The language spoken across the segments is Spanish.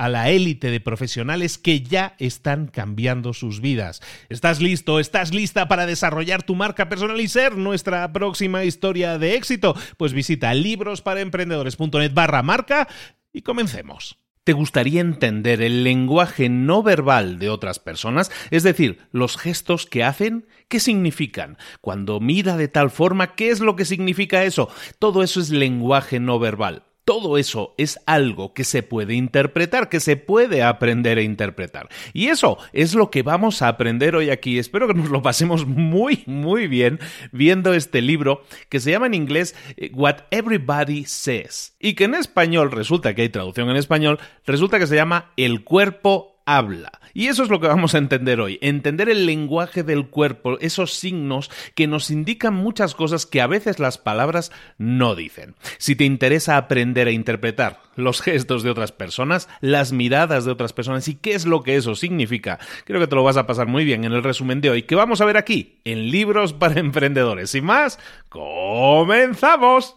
a la élite de profesionales que ya están cambiando sus vidas. ¿Estás listo? ¿Estás lista para desarrollar tu marca personal y ser nuestra próxima historia de éxito? Pues visita librosparaemprendedores.net barra marca y comencemos. ¿Te gustaría entender el lenguaje no verbal de otras personas? Es decir, los gestos que hacen, ¿qué significan? Cuando mira de tal forma, ¿qué es lo que significa eso? Todo eso es lenguaje no verbal todo eso es algo que se puede interpretar, que se puede aprender a interpretar. Y eso es lo que vamos a aprender hoy aquí. Espero que nos lo pasemos muy, muy bien viendo este libro que se llama en inglés eh, What Everybody Says. Y que en español, resulta que hay traducción en español, resulta que se llama El cuerpo habla. Y eso es lo que vamos a entender hoy, entender el lenguaje del cuerpo, esos signos que nos indican muchas cosas que a veces las palabras no dicen. Si te interesa aprender a interpretar los gestos de otras personas, las miradas de otras personas y qué es lo que eso significa, creo que te lo vas a pasar muy bien en el resumen de hoy que vamos a ver aquí en Libros para Emprendedores. Sin más, comenzamos.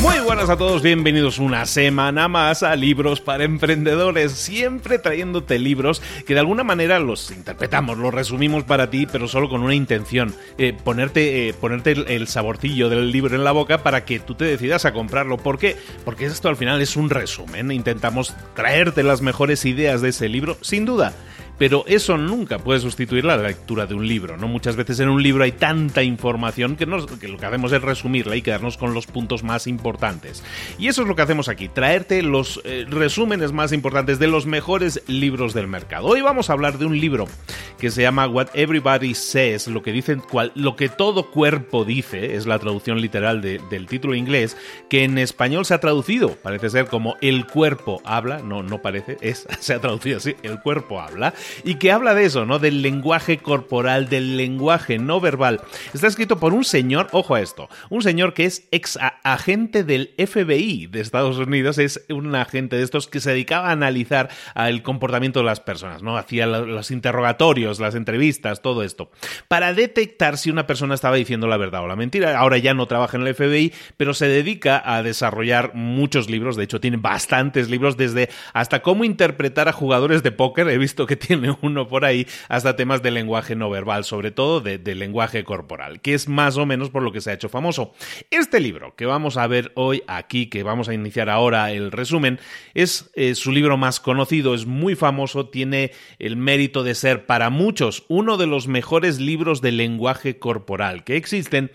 Muy buenas a todos, bienvenidos una semana más a Libros para Emprendedores, siempre trayéndote libros que de alguna manera los interpretamos, los resumimos para ti, pero solo con una intención, eh, ponerte, eh, ponerte el, el, saborcillo del libro en la boca para que tú te decidas a comprarlo. ¿Por qué? Porque esto al final es un resumen, intentamos traerte las mejores ideas de ese libro, sin duda pero eso nunca puede sustituir la lectura de un libro, ¿no? Muchas veces en un libro hay tanta información que, lo que hacemos es resumirla y quedarnos con los puntos más importantes. Y eso es lo que hacemos aquí, traerte los eh, resúmenes más importantes de los mejores libros del mercado. Hoy vamos a hablar de un libro que se llama What Everybody Says, lo que dicen, lo que todo cuerpo dice, es la traducción literal del título inglés, que en español se ha traducido, parece ser como el cuerpo habla, no, no parece, es, se ha traducido así, el cuerpo habla y que habla de eso, ¿no? Del lenguaje corporal, del lenguaje no verbal. Está escrito por un señor, ojo a esto, un señor que es ex agente del FBI de Estados Unidos, es un agente de estos que se dedicaba a analizar el comportamiento de las personas, ¿no? Hacía los interrogatorios, las entrevistas, todo esto, para detectar si una persona estaba diciendo la verdad o la mentira. Ahora ya no trabaja en el FBI, pero se dedica a desarrollar muchos libros, de hecho tiene bastantes libros desde hasta cómo interpretar a jugadores de póker, he visto que tiene uno por ahí, hasta temas de lenguaje no verbal, sobre todo de, lenguaje corporal, que es más o menos por lo que se ha hecho famoso. Este libro que vamos a ver hoy aquí, que vamos a iniciar ahora el resumen, es su libro más conocido, es muy famoso, tiene el mérito de ser para muchos uno de los mejores libros de lenguaje corporal que existen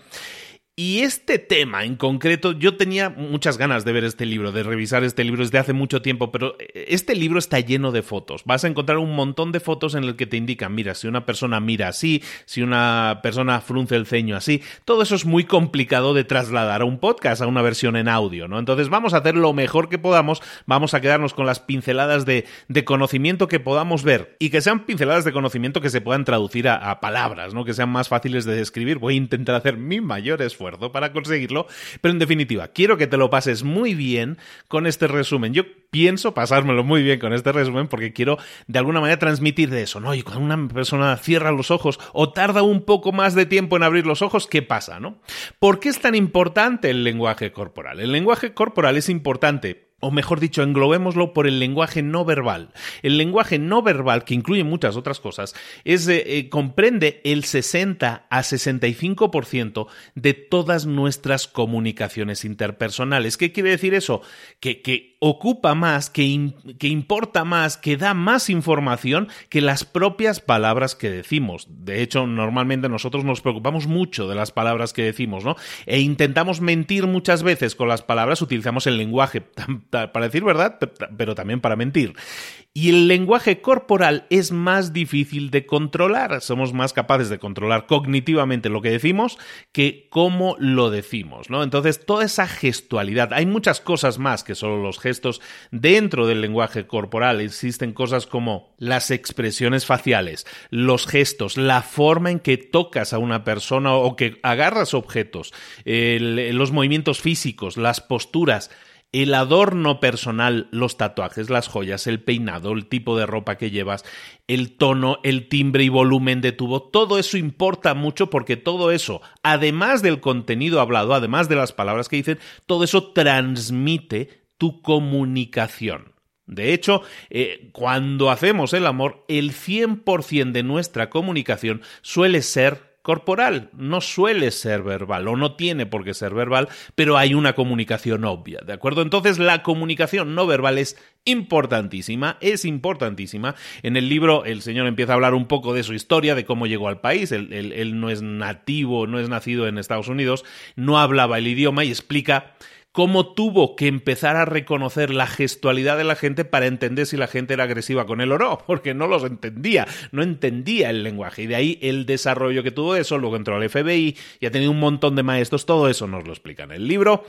y este tema en concreto, yo tenía muchas ganas de ver este libro, de revisar este libro desde hace mucho tiempo, pero eh, este libro está lleno de fotos. Vas a encontrar un montón de fotos en el que te indican, mira, si una persona mira así, si una persona frunce el ceño así, todo eso es muy complicado de trasladar a un podcast, a una versión en audio, ¿no? Entonces vamos a hacer lo mejor que podamos, vamos a quedarnos con las pinceladas de, conocimiento que podamos ver y que sean pinceladas de conocimiento que se puedan traducir a, a palabras, ¿no? Que sean más fáciles de describir. Voy a intentar hacer mi mayor esfuerzo para conseguirlo, pero en definitiva, quiero que te lo pases muy bien con este resumen. Yo pienso pasármelo muy bien con este resumen porque quiero de alguna manera transmitir de eso, ¿no? Y cuando una persona cierra los ojos o tarda un poco más de tiempo en abrir los ojos, ¿qué pasa, no? ¿Por qué es tan importante el lenguaje corporal? El lenguaje corporal es importante o mejor dicho, englobémoslo por el lenguaje no verbal. El lenguaje no verbal, que incluye muchas otras cosas, es, eh, eh, comprende el 60 a 65% de todas nuestras comunicaciones interpersonales. ¿Qué quiere decir eso? Que, que ocupa más, que, que importa más, que da más información que las propias palabras que decimos. De hecho, normalmente nosotros nos preocupamos mucho de las palabras que decimos, ¿no? E intentamos mentir muchas veces con las palabras, utilizamos el lenguaje para decir verdad, pero también para mentir. Y el lenguaje corporal es más difícil de controlar. Somos más capaces de controlar cognitivamente lo que decimos que cómo lo decimos, ¿no? Entonces, toda esa gestualidad, hay muchas cosas más que solo los gestos dentro del lenguaje corporal. Existen cosas como las expresiones faciales, los gestos, la forma en que tocas a una persona o que agarras objetos, los movimientos físicos, las posturas el adorno personal, los tatuajes, las joyas, el peinado, el tipo de ropa que llevas, el tono, el timbre y volumen de tu voz, todo eso importa mucho porque todo eso, además del contenido hablado, además de las palabras que dicen, todo eso transmite tu comunicación. De hecho, eh, cuando hacemos el amor, el 100% de nuestra comunicación suele ser corporal. No suele ser verbal o no tiene por qué ser verbal, pero hay una comunicación obvia, ¿de acuerdo? Entonces la comunicación no verbal es importantísima, es importantísima. En el libro el señor empieza a hablar un poco de su historia, de cómo llegó al país. Él, él no es nativo, no es nacido en Estados Unidos, no hablaba el idioma y explica cómo tuvo que empezar a reconocer la gestualidad de la gente para entender si la gente era agresiva con él o no, porque no los entendía, no entendía el lenguaje. Y de ahí el desarrollo que tuvo eso, luego entró al FBI y ha tenido un montón de maestros, todo eso nos lo explica en el libro.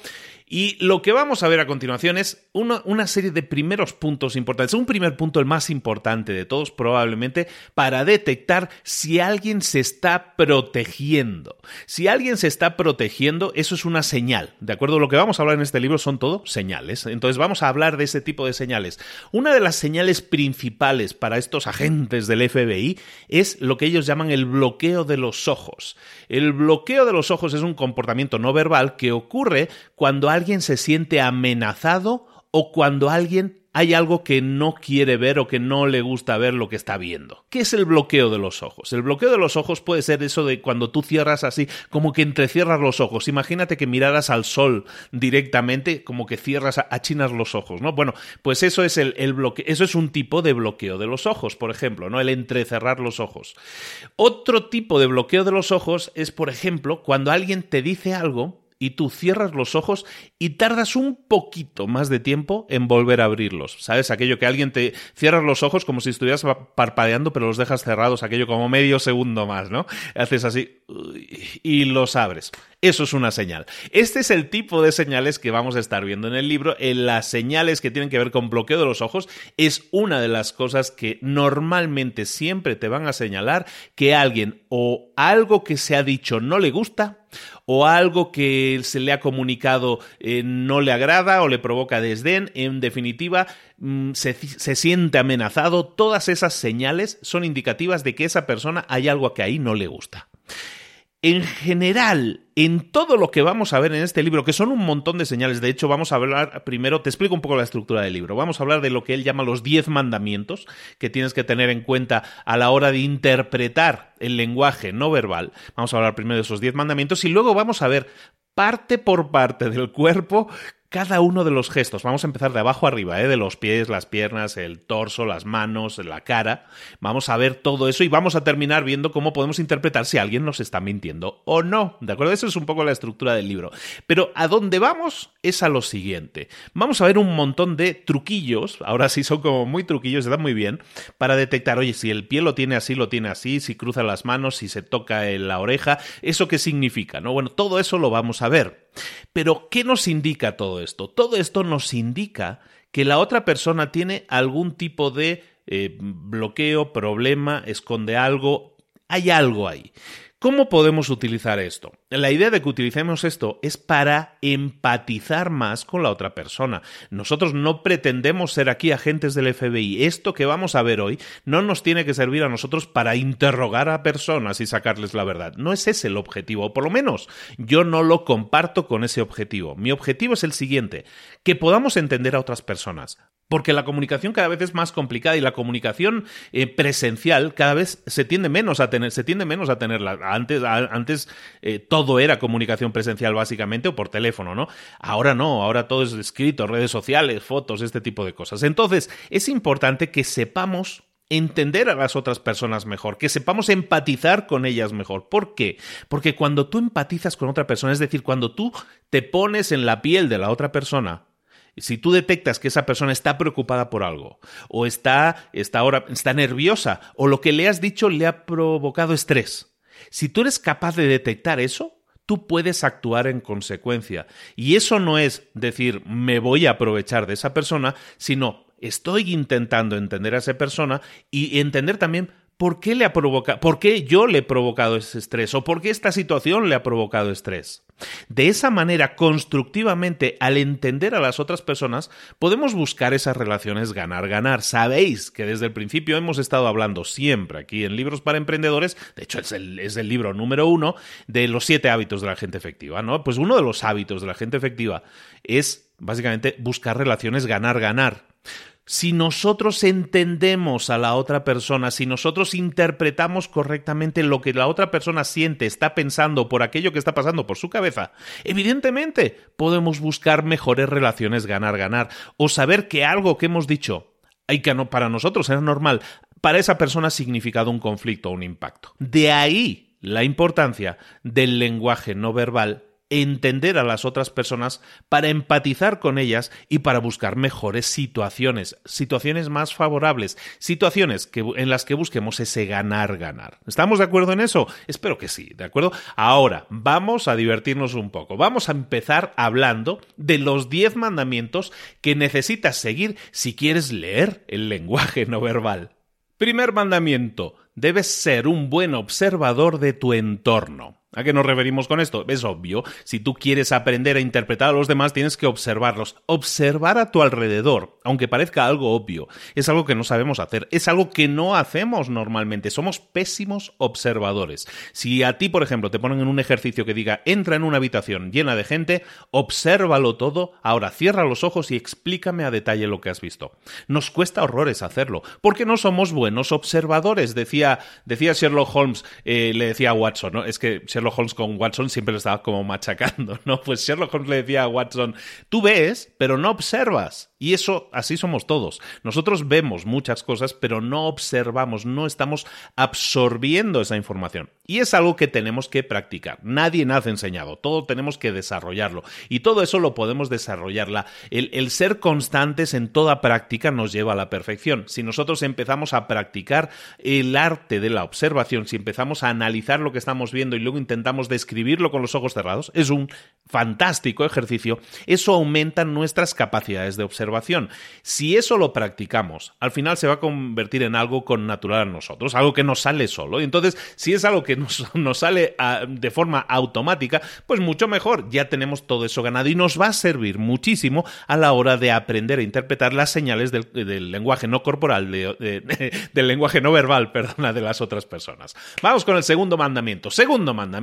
Y lo que vamos a ver a continuación es una, serie de primeros puntos importantes. Un primer punto, el más importante de todos probablemente, para detectar si alguien se está protegiendo. Si alguien se está protegiendo, eso es una señal. ¿De acuerdo? Lo que vamos a hablar en este libro son todo señales. Entonces vamos a hablar de ese tipo de señales. Una de las señales principales para estos agentes del FBI es lo que ellos llaman el bloqueo de los ojos. El bloqueo de los ojos es un comportamiento no verbal que ocurre cuando alguien se siente amenazado o cuando alguien hay algo que no quiere ver o que no le gusta ver lo que está viendo. ¿Qué es el bloqueo de los ojos? El bloqueo de los ojos puede ser eso de cuando tú cierras así, como que entrecierras los ojos. Imagínate que miraras al sol directamente, como que cierras, achinas los ojos, ¿no? Bueno, pues eso es el, el bloqueo, eso es un tipo de bloqueo de los ojos, por ejemplo, ¿no? El entrecerrar los ojos. Otro tipo de bloqueo de los ojos es, por ejemplo, cuando alguien te dice algo y tú cierras los ojos y tardas un poquito más de tiempo en volver a abrirlos. ¿Sabes? Aquello que alguien te cierras los ojos como si estuvieras parpadeando, pero los dejas cerrados, aquello como medio segundo más, ¿no? Haces así y los abres. Eso es una señal. Este es el tipo de señales que vamos a estar viendo en el libro. En las señales que tienen que ver con bloqueo de los ojos es una de las cosas que normalmente siempre te van a señalar que alguien o algo que se ha dicho no le gusta o algo que se le ha comunicado eh, no le agrada o le provoca desdén, en definitiva, mm, se, se, siente amenazado, todas esas señales son indicativas de que esa persona hay algo que ahí no le gusta en general, en todo lo que vamos a ver en este libro, que son un montón de señales, de hecho vamos a hablar primero, te explico un poco la estructura del libro, vamos a hablar de lo que él llama los diez mandamientos que tienes que tener en cuenta a la hora de interpretar el lenguaje no verbal. Vamos a hablar primero de esos diez mandamientos y luego vamos a ver parte por parte del cuerpo cada uno de los gestos. Vamos a empezar de abajo arriba, ¿eh? de los pies, las piernas, el torso, las manos, la cara. Vamos a ver todo eso y vamos a terminar viendo cómo podemos interpretar si alguien nos está mintiendo o no. ¿De acuerdo? Eso es un poco la estructura del libro. Pero a dónde vamos es a lo siguiente. Vamos a ver un montón de truquillos, ahora sí son como muy truquillos, se dan muy bien, para detectar, oye, si el pie lo tiene así, lo tiene así, si cruza las manos, si se toca en la oreja, ¿eso qué significa? ¿No? Bueno, todo eso lo vamos a ver. Pero, ¿qué nos indica todo esto? Todo esto nos indica que la otra persona tiene algún tipo de eh, bloqueo, problema, esconde algo, hay algo ahí. ¿Cómo podemos utilizar esto? La idea de que utilicemos esto es para empatizar más con la otra persona. Nosotros no pretendemos ser aquí agentes del FBI. Esto que vamos a ver hoy no nos tiene que servir a nosotros para interrogar a personas y sacarles la verdad. No es ese el objetivo, o por lo menos yo no lo comparto con ese objetivo. Mi objetivo es el siguiente, que podamos entender a otras personas. Porque la comunicación cada vez es más complicada y la comunicación eh, presencial cada vez se tiende menos a tener, se tiende menos a tenerla. Antes, antes eh, todo era comunicación presencial básicamente o por teléfono, ¿no? Ahora no, ahora todo es escrito, redes sociales, fotos, este tipo de cosas. Entonces, es importante que sepamos entender a las otras personas mejor, que sepamos empatizar con ellas mejor. ¿Por qué? Porque cuando tú empatizas con otra persona, es decir, cuando tú te pones en la piel de la otra persona, si tú detectas que esa persona está preocupada por algo, o está, está, ahora, está nerviosa, o lo que le has dicho le ha provocado estrés, si tú eres capaz de detectar eso, tú puedes actuar en consecuencia. Y eso no es decir, me voy a aprovechar de esa persona, sino estoy intentando entender a esa persona y entender también por qué le ha provocado, por qué yo le he provocado ese estrés o por qué esta situación le ha provocado estrés. De esa manera, constructivamente, al entender a las otras personas, podemos buscar esas relaciones ganar-ganar. Sabéis que desde el principio hemos estado hablando siempre aquí en Libros para Emprendedores, de hecho es el, es el libro número uno de los siete hábitos de la gente efectiva, ¿no? Pues uno de los hábitos de la gente efectiva es básicamente buscar relaciones ganar-ganar si nosotros entendemos a la otra persona, si nosotros interpretamos correctamente lo que la otra persona siente, está pensando por aquello que está pasando por su cabeza, evidentemente podemos buscar mejores relaciones ganar-ganar o saber que algo que hemos dicho hay que no, para nosotros es normal, para esa persona ha significado un conflicto o un impacto. De ahí la importancia del lenguaje no verbal entender a las otras personas, para empatizar con ellas y para buscar mejores situaciones, situaciones más favorables, situaciones en las que busquemos ese ganar-ganar. ¿Estamos de acuerdo en eso? Espero que sí, ¿de acuerdo? Ahora, vamos a divertirnos un poco. Vamos a empezar hablando de los 10 mandamientos que necesitas seguir si quieres leer el lenguaje no verbal. Primer mandamiento, debes ser un buen observador de tu entorno. ¿A qué nos referimos con esto? Es obvio. Si tú quieres aprender a interpretar a los demás, tienes que observarlos. Observar a tu alrededor, aunque parezca algo obvio, es algo que no sabemos hacer. Es algo que no hacemos normalmente. Somos pésimos observadores. Si a ti, por ejemplo, te ponen en un ejercicio que diga entra en una habitación llena de gente, obsérvalo todo, ahora cierra los ojos y explícame a detalle lo que has visto. Nos cuesta horrores hacerlo, porque no somos buenos observadores. Decía, decía Sherlock Holmes, eh, le decía a Watson, ¿no? Es que Sherlock Sherlock Holmes con Watson siempre lo estaba como machacando, ¿no? Pues Sherlock Holmes le decía a Watson, tú ves, pero no observas. Y eso, así somos todos. Nosotros vemos muchas cosas, pero no observamos, no estamos absorbiendo esa información. Y es algo que tenemos que practicar. Nadie nace enseñado, todo tenemos que desarrollarlo. Y todo eso lo podemos desarrollar. El, el ser constantes en toda práctica nos lleva a la perfección. Si nosotros empezamos a practicar el arte de la observación, si empezamos a analizar lo que estamos viendo y luego intentamos intentamos describirlo con los ojos cerrados, es un fantástico ejercicio, eso aumenta nuestras capacidades de observación. Si eso lo practicamos, al final se va a convertir en algo con natural a nosotros, algo que nos sale solo. Y entonces, si es algo que nos, sale ah, de forma automática, pues mucho mejor, ya tenemos todo eso ganado y nos va a servir muchísimo a la hora de aprender a interpretar las señales del, lenguaje no corporal, del lenguaje no verbal, perdona, de las otras personas. Vamos con el segundo mandamiento. Segundo mandamiento,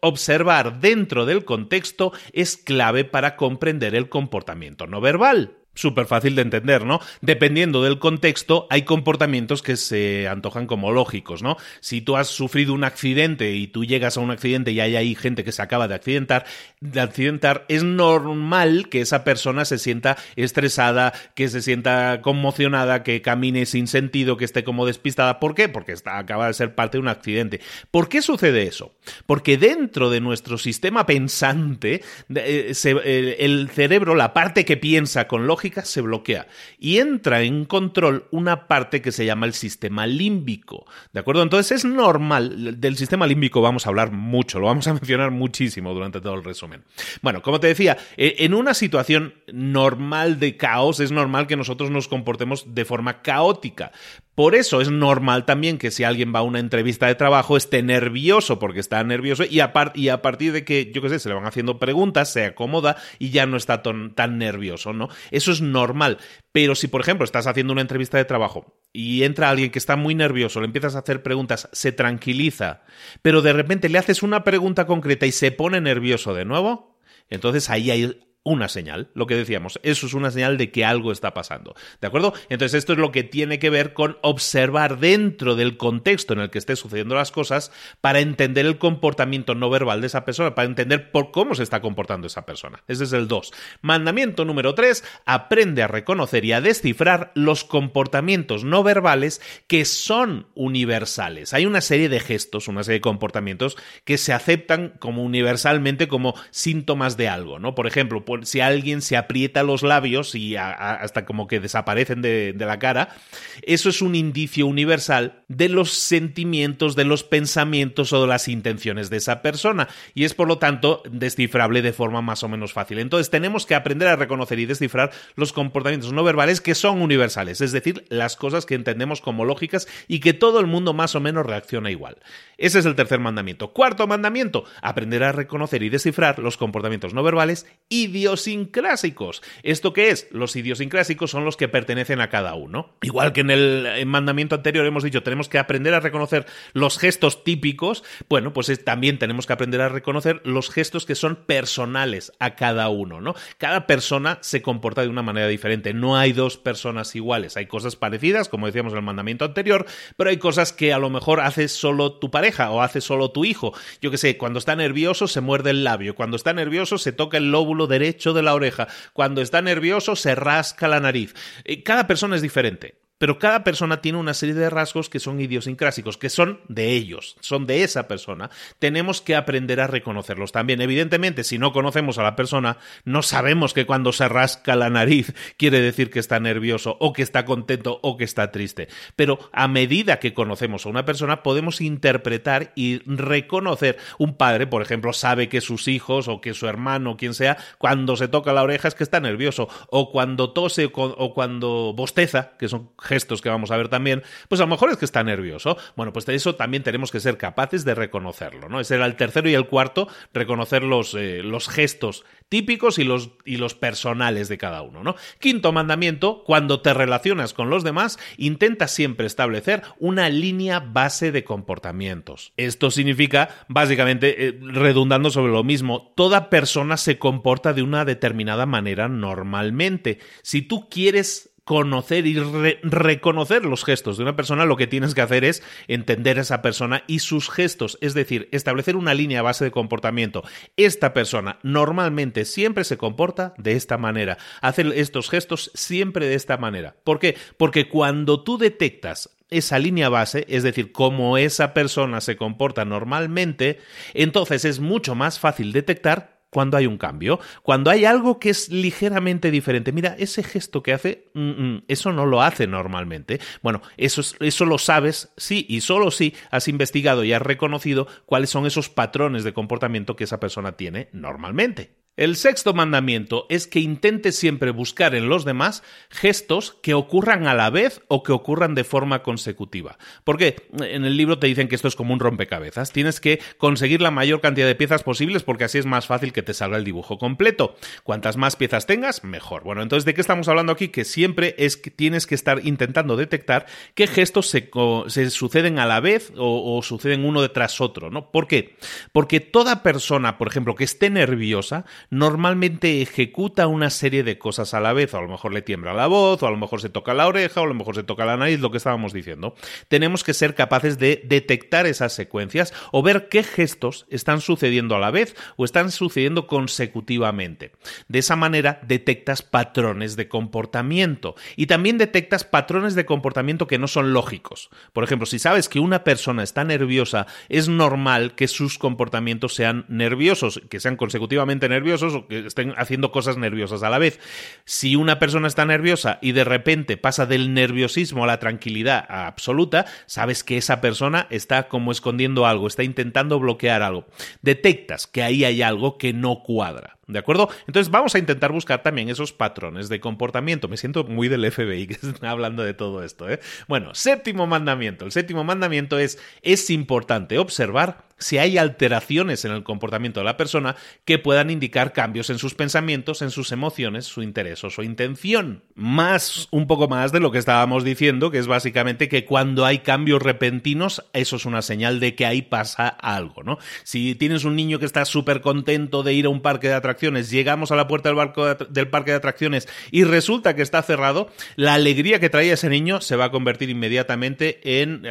observar dentro del contexto es clave para comprender el comportamiento no verbal súper fácil de entender, ¿no? Dependiendo del contexto, hay comportamientos que se antojan como lógicos, ¿no? Si tú has sufrido un accidente y tú llegas a un accidente y hay ahí gente que se acaba de accidentar, de accidentar, es normal que esa persona se sienta estresada, que se sienta conmocionada, que camine sin sentido, que esté como despistada. ¿Por qué? Porque está, acaba de ser parte de un accidente. ¿Por qué sucede eso? Porque dentro de nuestro sistema pensante, eh, el cerebro, la parte que piensa con lógica, se bloquea y entra en control una parte que se llama el sistema límbico. ¿De acuerdo? Entonces es normal, del sistema límbico vamos a hablar mucho, lo vamos a mencionar muchísimo durante todo el resumen. Bueno, como te decía, e, en una situación normal de caos es normal que nosotros nos comportemos de forma caótica. Por eso es normal también que si alguien va a una entrevista de trabajo esté nervioso porque está nervioso y a, y a partir de que, yo qué sé, se le van haciendo preguntas, se acomoda y ya no está tan nervioso, ¿no? Eso es normal. Pero si, por ejemplo, estás haciendo una entrevista de trabajo y entra alguien que está muy nervioso, le empiezas a hacer preguntas, se tranquiliza, pero de repente le haces una pregunta concreta y se pone nervioso de nuevo, entonces ahí hay una señal, lo que decíamos, eso es una señal de que algo está pasando, ¿de acuerdo? Entonces esto es lo que tiene que ver con observar dentro del contexto en el que esté sucediendo las cosas para entender el comportamiento no verbal de esa persona, para entender por cómo se está comportando esa persona. Ese es el 2. Mandamiento número 3, aprende a reconocer y a descifrar los comportamientos no verbales que son universales. Hay una serie de gestos, una serie de comportamientos que se aceptan como universalmente como síntomas de algo, ¿no? Por ejemplo, si alguien se aprieta los labios y hasta como que desaparecen de, la cara, eso es un indicio universal de los sentimientos, de los pensamientos o de las intenciones de esa persona y es por lo tanto descifrable de forma más o menos fácil. Entonces tenemos que aprender a reconocer y descifrar los comportamientos no verbales que son universales, es decir, las cosas que entendemos como lógicas y que todo el mundo más o menos reacciona igual. Ese es el tercer mandamiento. Cuarto mandamiento, aprender a reconocer y descifrar los comportamientos no verbales y idiosincrásicos. ¿Esto qué es? Los idiosincrásicos son los que pertenecen a cada uno. Igual que en el mandamiento anterior hemos dicho, tenemos que aprender a reconocer los gestos típicos, bueno, pues también tenemos que aprender a reconocer los gestos que son personales a cada uno, ¿no? Cada persona se comporta de una manera diferente, no hay dos personas iguales, hay cosas parecidas, como decíamos en el mandamiento anterior, pero hay cosas que a lo mejor hace solo tu pareja o hace solo tu hijo. Yo que sé, cuando está nervioso se muerde el labio, cuando está nervioso se toca el lóbulo derecho derecho de la oreja. Cuando está nervioso se rasca la nariz. Eh, cada persona es diferente pero cada persona tiene una serie de rasgos que son idiosincrásicos, que son de ellos, son de esa persona. Tenemos que aprender a reconocerlos también. Evidentemente, si no conocemos a la persona, no sabemos que cuando se rasca la nariz quiere decir que está nervioso o que está contento o que está triste. Pero a medida que conocemos a una persona, podemos interpretar y reconocer. Un padre, por ejemplo, sabe que sus hijos o que su hermano, quien sea, cuando se toca la oreja es que está nervioso, o cuando tose o cuando bosteza, que son gestos que vamos a ver también, pues a lo mejor es que está nervioso. Bueno, pues eso también tenemos que ser capaces de reconocerlo, ¿no? Ese era el tercero y el cuarto, reconocer los, eh, los gestos típicos y los, y los personales de cada uno, ¿no? Quinto mandamiento, cuando te relacionas con los demás, intenta siempre establecer una línea base de comportamientos. Esto significa, básicamente, eh, redundando sobre lo mismo, toda persona se comporta de una determinada manera normalmente. Si tú quieres conocer y reconocer los gestos de una persona, lo que tienes que hacer es entender a esa persona y sus gestos, es decir, establecer una línea base de comportamiento. Esta persona normalmente siempre se comporta de esta manera, hace estos gestos siempre de esta manera. ¿Por qué? Porque cuando tú detectas esa línea base, es decir, cómo esa persona se comporta normalmente, entonces es mucho más fácil detectar cuando hay un cambio, cuando hay algo que es ligeramente diferente. Mira, ese gesto que hace, mm, mm, eso no lo hace normalmente. Bueno, eso, eso lo sabes, sí, y solo si has investigado y has reconocido cuáles son esos patrones de comportamiento que esa persona tiene normalmente. El sexto mandamiento es que intentes siempre buscar en los demás gestos que ocurran a la vez o que ocurran de forma consecutiva. Porque en el libro te dicen que esto es como un rompecabezas. Tienes que conseguir la mayor cantidad de piezas posibles porque así es más fácil que te salga el dibujo completo. Cuantas más piezas tengas, mejor. Bueno, entonces, ¿de qué estamos hablando aquí? Que siempre es que tienes que estar intentando detectar qué gestos se, suceden a la vez o, o suceden uno detrás otro, ¿no? ¿Por qué? Porque toda persona, por ejemplo, que esté nerviosa, normalmente ejecuta una serie de cosas a la vez, a lo mejor le tiembla la voz, o a lo mejor se toca la oreja, o a lo mejor se toca la nariz, lo que estábamos diciendo. Tenemos que ser capaces de detectar esas secuencias o ver qué gestos están sucediendo a la vez o están sucediendo consecutivamente. De esa manera detectas patrones de comportamiento y también detectas patrones de comportamiento que no son lógicos. Por ejemplo, si sabes que una persona está nerviosa, es normal que sus comportamientos sean nerviosos, que sean consecutivamente nerviosos, o que estén haciendo cosas nerviosas a la vez. Si una persona está nerviosa y de repente pasa del nerviosismo a la tranquilidad absoluta, sabes que esa persona está como escondiendo algo, está intentando bloquear algo. Detectas que ahí hay algo que no cuadra. ¿De acuerdo? Entonces vamos a intentar buscar también esos patrones de comportamiento. Me siento muy del FBI que está hablando de todo esto. ¿eh? Bueno, séptimo mandamiento. El séptimo mandamiento es, es importante observar si hay alteraciones en el comportamiento de la persona que puedan indicar cambios en sus pensamientos, en sus emociones, su interés o su intención. Más, un poco más de lo que estábamos diciendo, que es básicamente que cuando hay cambios repentinos, eso es una señal de que ahí pasa algo, ¿no? Si tienes un niño que está súper contento de ir a un parque de atracciones, llegamos a la puerta del, parque de atracciones y resulta que está cerrado, la alegría que traía ese niño se va a convertir inmediatamente en,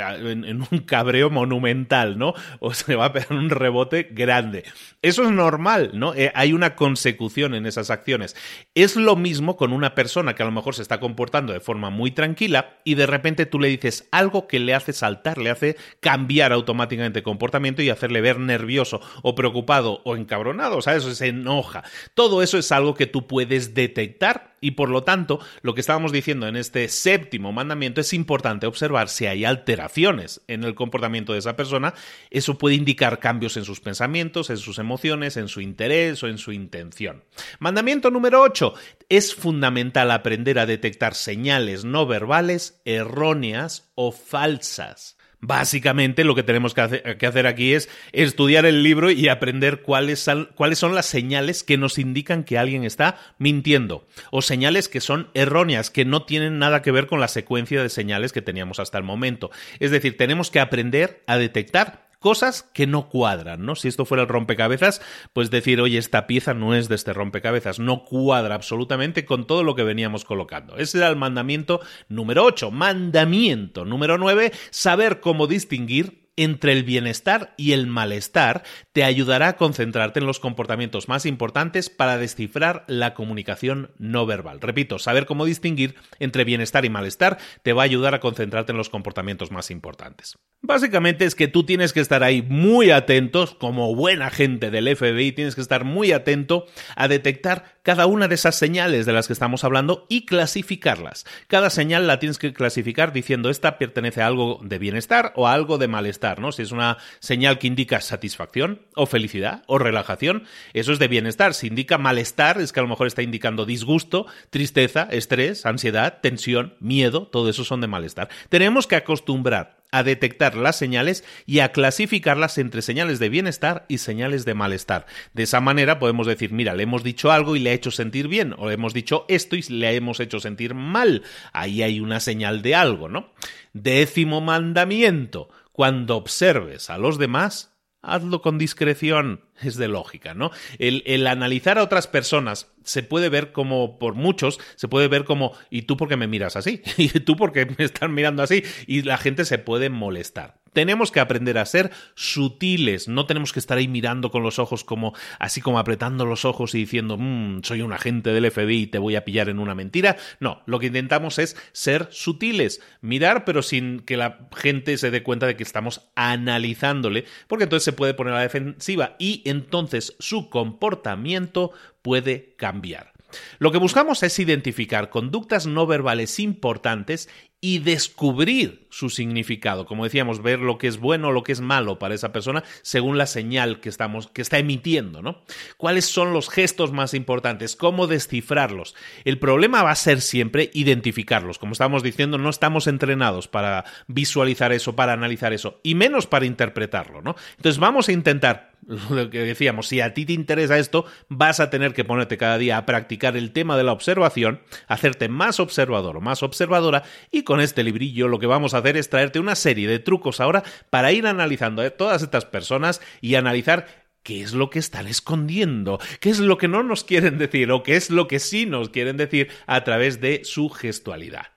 un cabreo monumental, ¿no? O se va a pegar un rebote grande. Eso es normal, ¿no? Eh, hay una consecución en esas acciones. Es lo mismo con una persona que a lo mejor se está comportando de forma muy tranquila y de repente tú le dices algo que le hace saltar, le hace cambiar automáticamente el comportamiento y hacerle ver nervioso o preocupado o encabronado, ¿sabes? Se enoja todo eso es algo que tú puedes detectar y por lo tanto, lo que estábamos diciendo en este séptimo mandamiento es importante observar si hay alteraciones en el comportamiento de esa persona. Eso puede indicar cambios en sus pensamientos, en sus emociones, en su interés o en su intención. Mandamiento número 8. Es fundamental aprender a detectar señales no verbales erróneas o falsas. Básicamente lo que tenemos que hacer, aquí es estudiar el libro y aprender cuáles son, las señales que nos indican que alguien está mintiendo o señales que son erróneas, que no tienen nada que ver con la secuencia de señales que teníamos hasta el momento. Es decir, tenemos que aprender a detectar cosas que no cuadran, ¿no? Si esto fuera el rompecabezas, pues decir, oye, esta pieza no es de este rompecabezas, no cuadra absolutamente con todo lo que veníamos colocando. Ese era el mandamiento número 8. Mandamiento número 9, saber cómo distinguir entre el bienestar y el malestar te ayudará a concentrarte en los comportamientos más importantes para descifrar la comunicación no verbal. Repito, saber cómo distinguir entre bienestar y malestar te va a ayudar a concentrarte en los comportamientos más importantes. Básicamente es que tú tienes que estar ahí muy atentos, como buena gente del FBI, tienes que estar muy atento a detectar cada una de esas señales de las que estamos hablando y clasificarlas. Cada señal la tienes que clasificar diciendo esta pertenece a algo de bienestar o a algo de malestar Si es una señal que indica satisfacción o felicidad o relajación, eso es de bienestar. Si indica malestar, es que a lo mejor está indicando disgusto, tristeza, estrés, ansiedad, tensión, miedo, todo eso son de malestar. Tenemos que acostumbrar a detectar las señales y a clasificarlas entre señales de bienestar y señales de malestar. De esa manera podemos decir, mira, le hemos dicho algo y le ha hecho sentir bien, o le hemos dicho esto y le hemos hecho sentir mal. Ahí hay una señal de algo, ¿no? Décimo mandamiento cuando observes a los demás, hazlo con discreción. Es de lógica, ¿no? El, el, analizar a otras personas se puede ver como, por muchos, se puede ver como, ¿y tú por qué me miras así? ¿Y tú por qué me estás mirando así? Y la gente se puede molestar. Tenemos que aprender a ser sutiles, no tenemos que estar ahí mirando con los ojos como así como apretando los ojos y diciendo, mmm, soy un agente del FBI y te voy a pillar en una mentira. No, lo que intentamos es ser sutiles, mirar pero sin que la gente se dé cuenta de que estamos analizándole, porque entonces se puede poner a la defensiva y entonces su comportamiento puede cambiar. Lo que buscamos es identificar conductas no verbales importantes y descubrir su significado. Como decíamos, ver lo que es bueno o lo que es malo para esa persona según la señal que, estamos, que está emitiendo, ¿no? ¿Cuáles son los gestos más importantes? ¿Cómo descifrarlos? El problema va a ser siempre identificarlos. Como estábamos diciendo, no estamos entrenados para visualizar eso, para analizar eso, y menos para interpretarlo, ¿no? Entonces vamos a intentar lo que decíamos, si a ti te interesa esto, vas a tener que ponerte cada día a practicar el tema de la observación, hacerte más observador o más observadora y con este librillo lo que vamos a hacer es traerte una serie de trucos ahora para ir analizando a todas estas personas y analizar qué es lo que están escondiendo, qué es lo que no nos quieren decir o qué es lo que sí nos quieren decir a través de su gestualidad.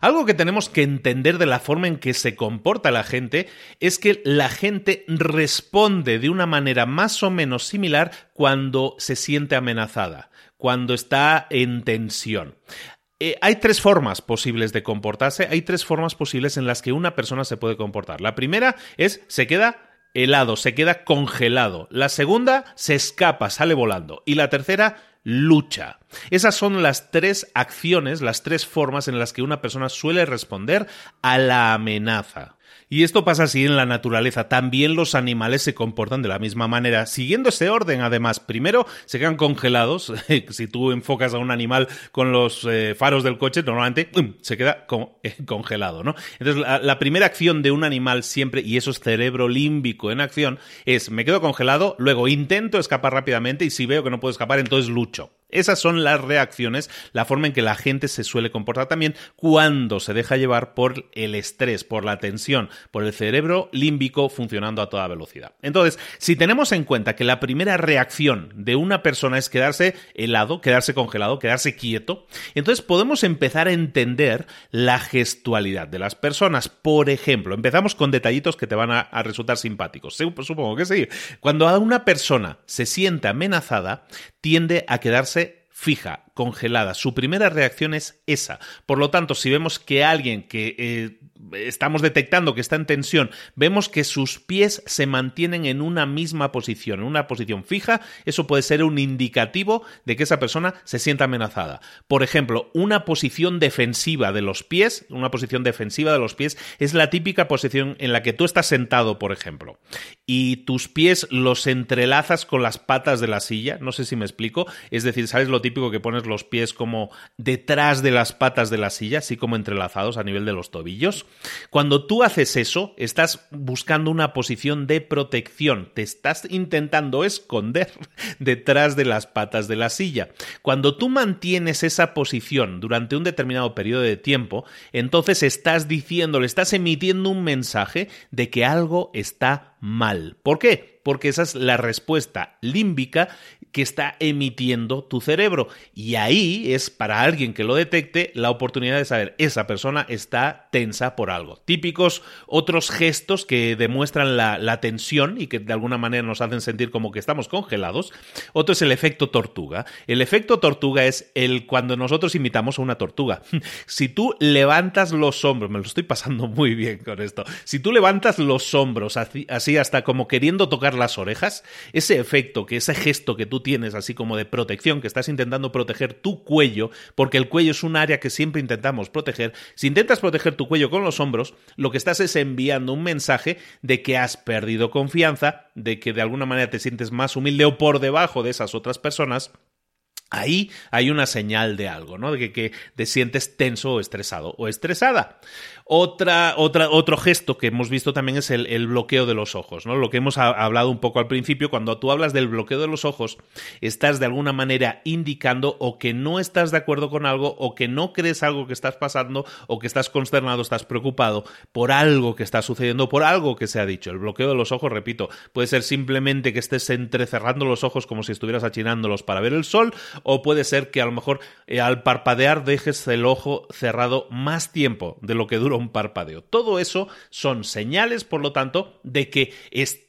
Algo que tenemos que entender de la forma en que se comporta la gente es que la gente responde de una manera más o menos similar cuando se siente amenazada, cuando está en tensión. Eh, hay tres formas posibles de comportarse, hay tres formas posibles en las que una persona se puede comportar. La primera es se queda helado, se queda congelado. La segunda se escapa, sale volando. Y la tercera lucha. Esas son las tres acciones, las tres formas en las que una persona suele responder a la amenaza. Y esto pasa así en la naturaleza. También los animales se comportan de la misma manera, siguiendo ese orden. Además, primero se quedan congelados. si tú enfocas a un animal con los eh, faros del coche, normalmente se queda eh, congelado, ¿no? Entonces, la, primera acción de un animal siempre, y eso es cerebro límbico en acción, es me quedo congelado, luego intento escapar rápidamente y si veo que no puedo escapar, entonces lucho. Esas son las reacciones, la forma en que la gente se suele comportar también cuando se deja llevar por el estrés, por la tensión, por el cerebro límbico funcionando a toda velocidad. Entonces, si tenemos en cuenta que la primera reacción de una persona es quedarse helado, quedarse congelado, quedarse quieto, entonces podemos empezar a entender la gestualidad de las personas. Por ejemplo, empezamos con detallitos que te van a, resultar simpáticos. Supongo que sí. Cuando una persona se siente amenazada, tiende a quedarse fija, congelada. Su primera reacción es esa. Por lo tanto, si vemos que alguien que eh, estamos detectando que está en tensión, vemos que sus pies se mantienen en una misma posición, en una posición fija, eso puede ser un indicativo de que esa persona se sienta amenazada. Por ejemplo, una posición defensiva de los pies, una posición defensiva de los pies es la típica posición en la que tú estás sentado, por ejemplo, y tus pies los entrelazas con las patas de la silla, no sé si me explico, es decir, ¿sabes lo típico que pones los pies como detrás de las patas de la silla, así como entrelazados a nivel de los tobillos? Cuando tú haces eso, estás buscando una posición de protección, te estás intentando esconder detrás de las patas de la silla. Cuando tú mantienes esa posición durante un determinado periodo de tiempo, entonces estás diciendo, le estás emitiendo un mensaje de que algo está mal. ¿Por qué? Porque esa es la respuesta límbica que está emitiendo tu cerebro. Y ahí es para alguien que lo detecte la oportunidad de saber, esa persona está tensa por algo. Típicos otros gestos que demuestran la, tensión y que de alguna manera nos hacen sentir como que estamos congelados. Otro es el efecto tortuga. El efecto tortuga es el cuando nosotros imitamos a una tortuga. si tú levantas los hombros, me lo estoy pasando muy bien con esto, si tú levantas los hombros así, así hasta como queriendo tocar las orejas, ese efecto, que ese gesto que tú tienes, así como de protección, que estás intentando proteger tu cuello, porque el cuello es un área que siempre intentamos proteger, si intentas proteger tu cuello con los hombros, lo que estás es enviando un mensaje de que has perdido confianza, de que de alguna manera te sientes más humilde o por debajo de esas otras personas, Ahí hay una señal de algo, ¿no? De que, que, te sientes tenso o estresado o estresada. Otra, otra, otro gesto que hemos visto también es el, bloqueo de los ojos, ¿no? Lo que hemos hablado un poco al principio, cuando tú hablas del bloqueo de los ojos, estás de alguna manera indicando o que no estás de acuerdo con algo, o que no crees algo que estás pasando, o que estás consternado, estás preocupado por algo que está sucediendo, por algo que se ha dicho. El bloqueo de los ojos, repito, puede ser simplemente que estés entrecerrando los ojos como si estuvieras achinándolos para ver el sol, o puede ser que a lo mejor eh, al parpadear dejes el ojo cerrado más tiempo de lo que dura un parpadeo. Todo eso son señales, por lo tanto, de que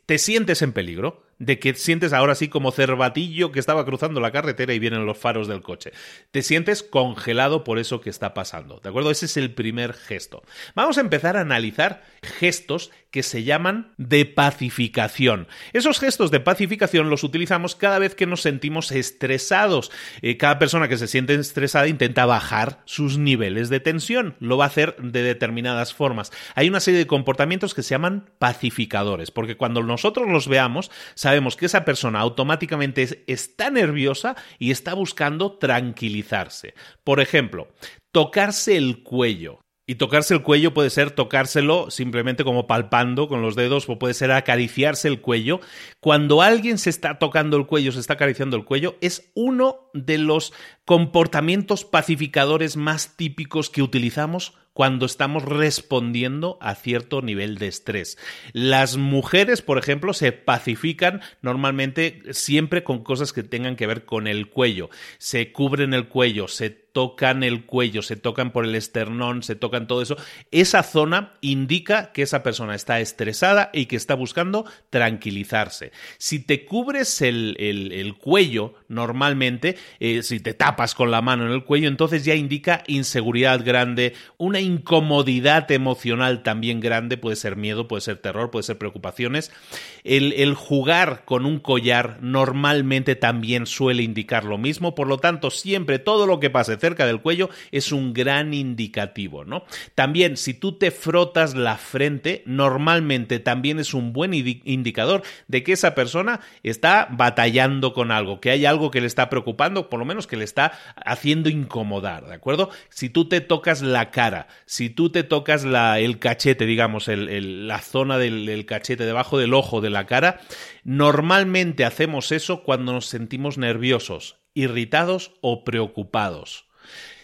te sientes en peligro de que sientes ahora sí como cervatillo que estaba cruzando la carretera y vienen los faros del coche. Te sientes congelado por eso que está pasando, ¿de acuerdo? Ese es el primer gesto. Vamos a empezar a analizar gestos que se llaman de pacificación. Esos gestos de pacificación los utilizamos cada vez que nos sentimos estresados. Eh, cada persona que se siente estresada intenta bajar sus niveles de tensión. Lo va a hacer de determinadas formas. Hay una serie de comportamientos que se llaman pacificadores, porque cuando nosotros los veamos, sabemos que esa persona automáticamente está nerviosa y está buscando tranquilizarse. Por ejemplo, tocarse el cuello. Y tocarse el cuello puede ser tocárselo simplemente como palpando con los dedos o puede ser acariciarse el cuello. Cuando alguien se está tocando el cuello, se está acariciando el cuello, es uno de los comportamientos pacificadores más típicos que utilizamos cuando estamos respondiendo a cierto nivel de estrés. Las mujeres, por ejemplo, se pacifican normalmente siempre con cosas que tengan que ver con el cuello. Se cubren el cuello, se tocan el cuello, se tocan por el esternón, se tocan todo eso, esa zona indica que esa persona está estresada y que está buscando tranquilizarse. Si te cubres el, cuello normalmente, eh, si te tapas con la mano en el cuello, entonces ya indica inseguridad grande, una incomodidad emocional también grande, puede ser miedo, puede ser terror, puede ser preocupaciones. El, el jugar con un collar normalmente también suele indicar lo mismo, por lo tanto, siempre todo lo que pase cerca del cuello es un gran indicativo, ¿no? También si tú te frotas la frente, normalmente también es un buen indicador de que esa persona está batallando con algo, que hay algo que le está preocupando, por lo menos que le está haciendo incomodar, ¿de acuerdo? Si tú te tocas la cara, si tú te tocas el cachete, digamos, la zona del, del cachete debajo del ojo de la cara, normalmente hacemos eso cuando nos sentimos nerviosos, irritados o preocupados.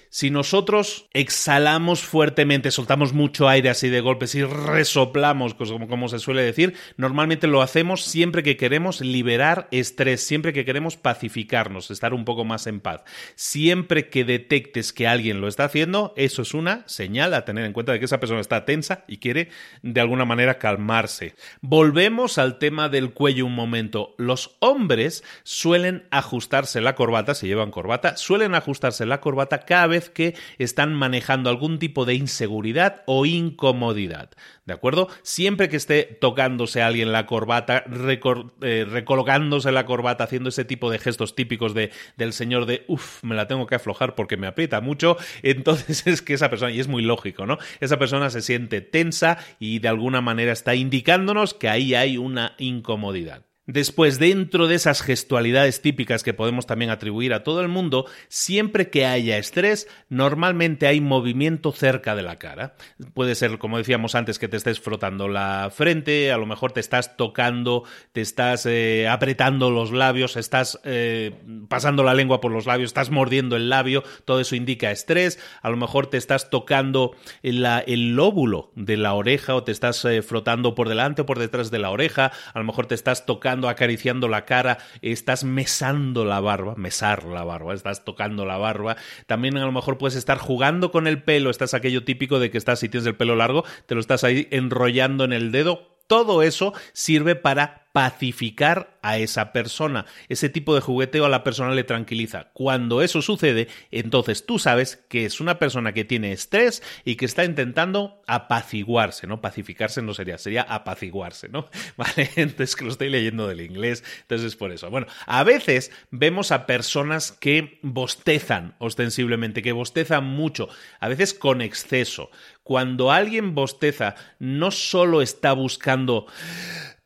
Si nosotros exhalamos fuertemente, soltamos mucho aire así de golpes y resoplamos, pues como, se suele decir, normalmente lo hacemos siempre que queremos liberar estrés, siempre que queremos pacificarnos, estar un poco más en paz. Siempre que detectes que alguien lo está haciendo, eso es una señal a tener en cuenta de que esa persona está tensa y quiere de alguna manera calmarse. Volvemos al tema del cuello un momento. Los hombres suelen ajustarse la corbata, si llevan corbata, suelen ajustarse la corbata cada vez que están manejando algún tipo de inseguridad o incomodidad. ¿De acuerdo? Siempre que esté tocándose a alguien la corbata, eh, recolocándose la corbata, haciendo ese tipo de gestos típicos de, del señor de, uff, me la tengo que aflojar porque me aprieta mucho, entonces es que esa persona, y es muy lógico, ¿no? Esa persona se siente tensa y de alguna manera está indicándonos que ahí hay una incomodidad. Después, dentro de esas gestualidades típicas que podemos también atribuir a todo el mundo, siempre que haya estrés, normalmente hay movimiento cerca de la cara. Puede ser, como decíamos antes, que te estés frotando la frente, a lo mejor te estás tocando, te estás eh, apretando los labios, estás eh, pasando la lengua por los labios, estás mordiendo el labio, todo eso indica estrés. A lo mejor te estás tocando el lóbulo de la oreja o te estás eh, frotando por delante o por detrás de la oreja, a lo mejor te estás tocando acariciando la cara, estás mesando la barba, mesar la barba, estás tocando la barba. También a lo mejor puedes estar jugando con el pelo, estás aquello típico de que estás, si tienes el pelo largo, te lo estás ahí enrollando en el dedo. Todo eso sirve para pacificar a esa persona. Ese tipo de jugueteo a la persona le tranquiliza. Cuando eso sucede, entonces tú sabes que es una persona que tiene estrés y que está intentando apaciguarse, ¿no? Pacificarse no sería, sería apaciguarse, ¿no? Vale, entonces que lo estoy leyendo del inglés, entonces es por eso. Bueno, a veces vemos a personas que bostezan ostensiblemente, que bostezan mucho, a veces con exceso. Cuando alguien bosteza, no solo está buscando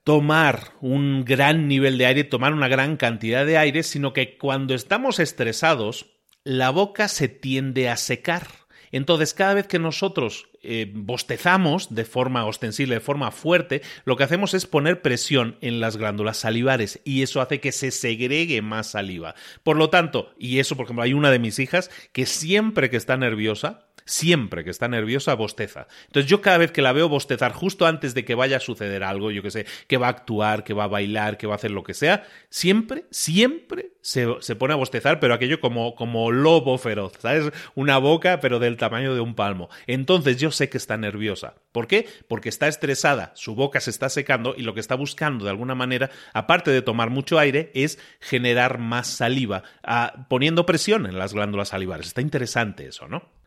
tomar un gran nivel de aire, tomar una gran cantidad de aire, sino que cuando estamos estresados, la boca se tiende a secar. Entonces, cada vez que nosotros eh, bostezamos de forma ostensible, de forma fuerte, lo que hacemos es poner presión en las glándulas salivares y eso hace que se segregue más saliva. Por lo tanto, y eso, por ejemplo, hay una de mis hijas que siempre que está nerviosa, siempre que está nerviosa, bosteza. Entonces yo cada vez que la veo bostezar justo antes de que vaya a suceder algo, yo que sé, que va a actuar, que va a bailar, que va a hacer lo que sea, siempre, siempre se, pone a bostezar, pero aquello como, como lobo feroz, ¿sabes? Una boca, pero del tamaño de un palmo. Entonces yo sé que está nerviosa. ¿Por qué? Porque está estresada, su boca se está secando y lo que está buscando de alguna manera, aparte de tomar mucho aire, es generar más saliva, poniendo presión en las glándulas salivares. Está interesante eso, ¿no?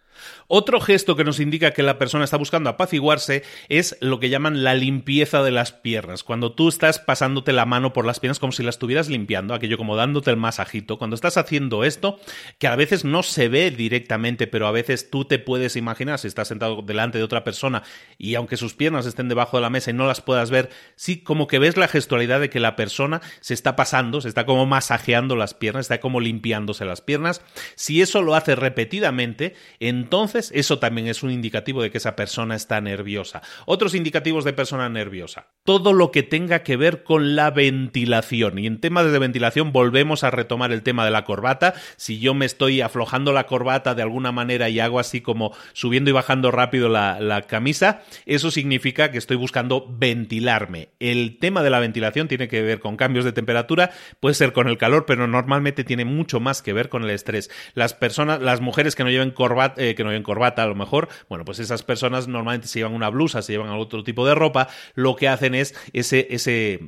Otro gesto que nos indica que la persona está buscando apaciguarse es lo que llaman la limpieza de las piernas. Cuando tú estás pasándote la mano por las piernas como si las estuvieras limpiando, aquello como dándote el masajito. Cuando estás haciendo esto, que a veces no se ve directamente, pero a veces tú te puedes imaginar si estás sentado delante de otra persona y aunque sus piernas estén debajo de la mesa y no las puedas ver, sí como que ves la gestualidad de que la persona se está pasando, se está como masajeando las piernas, está como limpiándose las piernas. Si eso lo hace repetidamente, entonces eso también es un indicativo de que esa persona está nerviosa. Otros indicativos de persona nerviosa. Todo lo que tenga que ver con la ventilación. Y en temas de ventilación volvemos a retomar el tema de la corbata. Si yo me estoy aflojando la corbata de alguna manera y hago así como subiendo y bajando rápido la, la camisa, eso significa que estoy buscando ventilarme. El tema de la ventilación tiene que ver con cambios de temperatura, puede ser con el calor, pero normalmente tiene mucho más que ver con el estrés. Las personas, las mujeres que no lleven corbata, eh, que no lleven corbata a lo mejor, bueno, pues esas personas normalmente se llevan una blusa, se llevan otro tipo de ropa, lo que hacen es ese, ese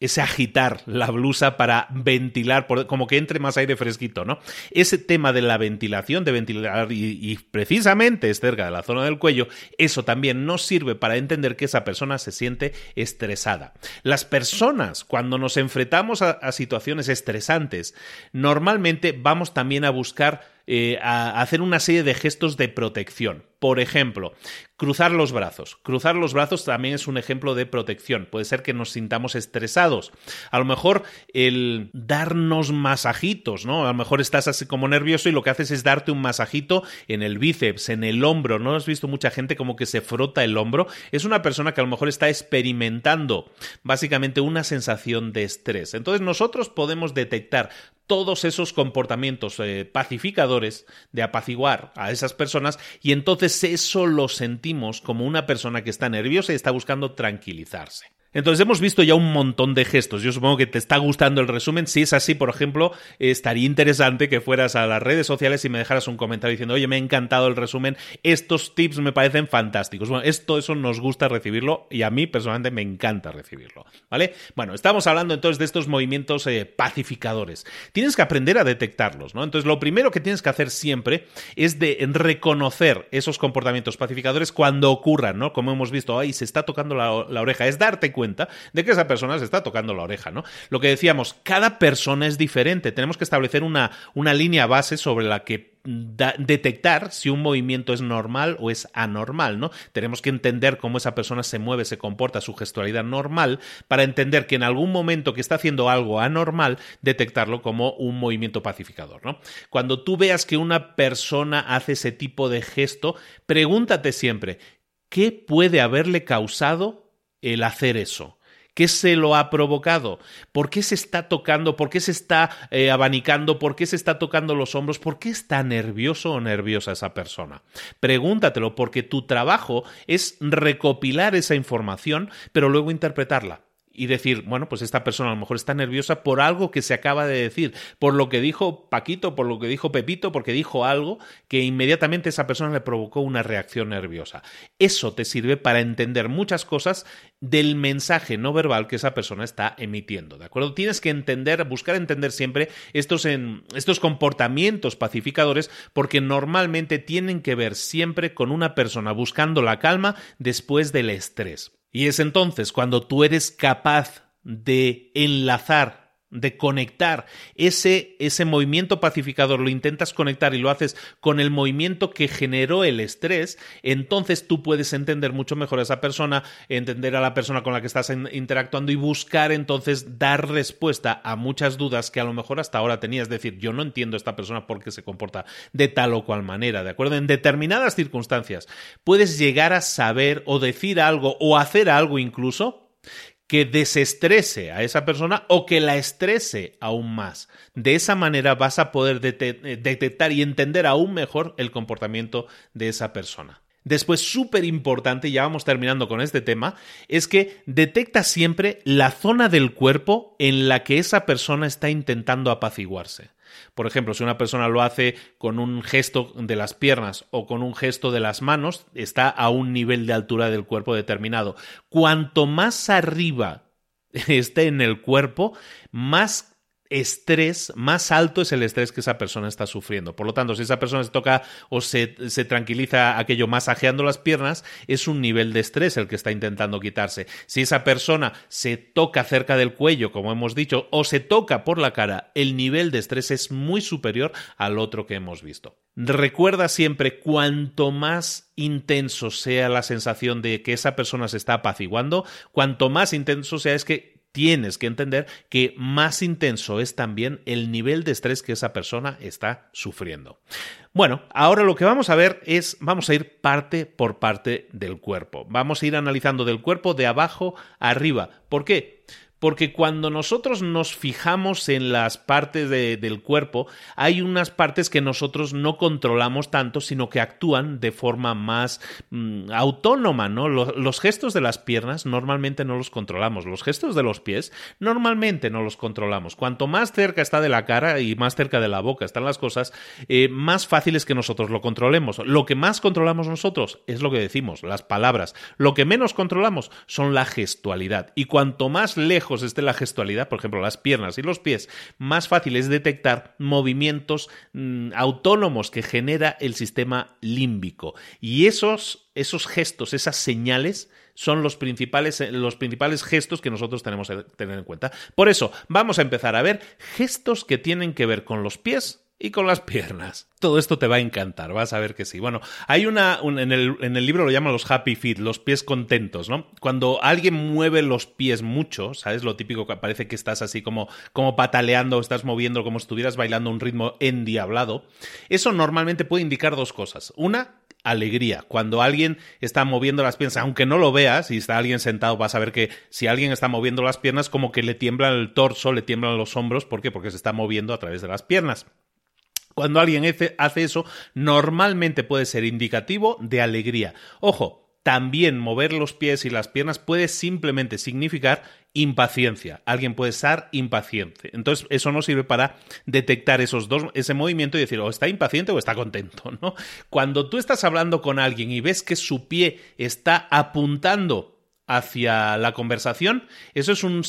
ese agitar la blusa para ventilar, como que entre más aire fresquito, ¿no? Ese tema de la ventilación, de ventilar y, precisamente es cerca de la zona del cuello, eso también nos sirve para entender que esa persona se siente estresada. Las personas, cuando nos enfrentamos a situaciones estresantes, normalmente vamos también a buscar eh, a hacer una serie de gestos de protección. Por ejemplo, cruzar los brazos. Cruzar los brazos también es un ejemplo de protección. Puede ser que nos sintamos estresados. A lo mejor el darnos masajitos, ¿no? A lo mejor estás así como nervioso y lo que haces es darte un masajito en el bíceps, en el hombro. ¿No has visto mucha gente como que se frota el hombro? Es una persona que a lo mejor está experimentando básicamente una sensación de estrés. Entonces nosotros podemos detectar todos esos comportamientos eh, pacificadores de apaciguar a esas personas y entonces eso lo sentimos como una persona que está nerviosa y está buscando tranquilizarse. Entonces hemos visto ya un montón de gestos. Yo supongo que te está gustando el resumen. Si es así, por ejemplo, estaría interesante que fueras a las redes sociales y me dejaras un comentario diciendo, oye, me ha encantado el resumen, estos tips me parecen fantásticos. Bueno, esto, eso nos gusta recibirlo y a mí personalmente me encanta recibirlo. ¿Vale? Bueno, estamos hablando entonces de estos movimientos eh, pacificadores. Tienes que aprender a detectarlos, ¿no? Entonces lo primero que tienes que hacer siempre es de reconocer esos comportamientos pacificadores cuando ocurran, ¿no? Como hemos visto, ahí se está tocando la, la oreja. Es darte cuenta cuenta de que esa persona se está tocando la oreja, ¿no? Lo que decíamos, cada persona es diferente, tenemos que establecer una, una línea base sobre la que detectar si un movimiento es normal o es anormal, ¿no? Tenemos que entender cómo esa persona se mueve, se comporta, su gestualidad normal, para entender que en algún momento que está haciendo algo anormal, detectarlo como un movimiento pacificador, ¿no? Cuando tú veas que una persona hace ese tipo de gesto, pregúntate siempre, ¿qué puede haberle causado el hacer eso? ¿Qué se lo ha provocado? ¿Por qué se está tocando? ¿Por qué se está eh, abanicando? ¿Por qué se está tocando los hombros? ¿Por qué está nervioso o nerviosa esa persona? Pregúntatelo porque tu trabajo es recopilar esa información, pero luego interpretarla y decir, bueno, pues esta persona a lo mejor está nerviosa por algo que se acaba de decir, por lo que dijo Paquito, por lo que dijo Pepito, porque dijo algo que inmediatamente esa persona le provocó una reacción nerviosa. Eso te sirve para entender muchas cosas del mensaje no verbal que esa persona está emitiendo, ¿de acuerdo? Tienes que entender, buscar entender siempre estos, en, estos comportamientos pacificadores porque normalmente tienen que ver siempre con una persona buscando la calma después del estrés. Y es entonces cuando tú eres capaz de enlazar de conectar ese, ese movimiento pacificador, lo intentas conectar y lo haces con el movimiento que generó el estrés, entonces tú puedes entender mucho mejor a esa persona, entender a la persona con la que estás interactuando y buscar entonces dar respuesta a muchas dudas que a lo mejor hasta ahora tenías. Es decir, yo no entiendo a esta persona por qué se comporta de tal o cual manera, ¿de acuerdo? En determinadas circunstancias puedes llegar a saber o decir algo o hacer algo incluso que desestrese a esa persona o que la estrese aún más. De esa manera vas a poder eh, detectar y entender aún mejor el comportamiento de esa persona. Después, súper importante, ya vamos terminando con este tema, es que detecta siempre la zona del cuerpo en la que esa persona está intentando apaciguarse. Por ejemplo, si una persona lo hace con un gesto de las piernas o con un gesto de las manos, está a un nivel de altura del cuerpo determinado. Cuanto más arriba esté en el cuerpo, más estrés, más alto es el estrés que esa persona está sufriendo. Por lo tanto, si esa persona se toca o se, se, tranquiliza aquello masajeando las piernas, es un nivel de estrés el que está intentando quitarse. Si esa persona se toca cerca del cuello, como hemos dicho, o se toca por la cara, el nivel de estrés es muy superior al otro que hemos visto. Recuerda siempre, cuanto más intenso sea la sensación de que esa persona se está apaciguando, cuanto más intenso sea es que tienes que entender que más intenso es también el nivel de estrés que esa persona está sufriendo. Bueno, ahora lo que vamos a ver es, vamos a ir parte por parte del cuerpo. Vamos a ir analizando del cuerpo de abajo a arriba. ¿Por qué? Porque cuando nosotros nos fijamos en las partes del cuerpo, hay unas partes que nosotros no controlamos tanto, sino que actúan de forma más mm, autónoma, ¿no? Los, los, gestos de las piernas normalmente no los controlamos. Los gestos de los pies normalmente no los controlamos. Cuanto más cerca está de la cara y más cerca de la boca están las cosas, eh, más fácil es que nosotros lo controlemos. Lo que más controlamos nosotros es lo que decimos, las palabras. Lo que menos controlamos son la gestualidad. Y cuanto más lejos esté la gestualidad, por ejemplo, las piernas y los pies, más fácil es detectar movimientos mm, autónomos que genera el sistema límbico. Y esos, esos gestos, esas señales, son los principales, eh, los principales gestos que nosotros tenemos que tener en cuenta. Por eso, vamos a empezar a ver gestos que tienen que ver con los pies y con las piernas. Todo esto te va a encantar, vas a ver que sí. Bueno, hay una, en, el, en, el, libro lo llaman los happy feet, los pies contentos, ¿no? Cuando alguien mueve los pies mucho, ¿sabes? Lo típico que parece que estás así como, como pataleando, estás moviendo como si estuvieras bailando un ritmo endiablado. Eso normalmente puede indicar dos cosas. Una, alegría. Cuando alguien está moviendo las piernas, aunque no lo veas, y está alguien sentado, vas a ver que si alguien está moviendo las piernas, como que le tiembla el torso, le tiemblan los hombros. ¿Por qué? Porque se está moviendo a través de las piernas. Cuando alguien hace eso, normalmente puede ser indicativo de alegría. Ojo, también mover los pies y las piernas puede simplemente significar impaciencia. Alguien puede estar impaciente. Entonces, eso nos sirve para detectar esos dos, ese movimiento y decir, o está impaciente o está contento, ¿no? Cuando tú estás hablando con alguien y ves que su pie está apuntando hacia la conversación, eso es un,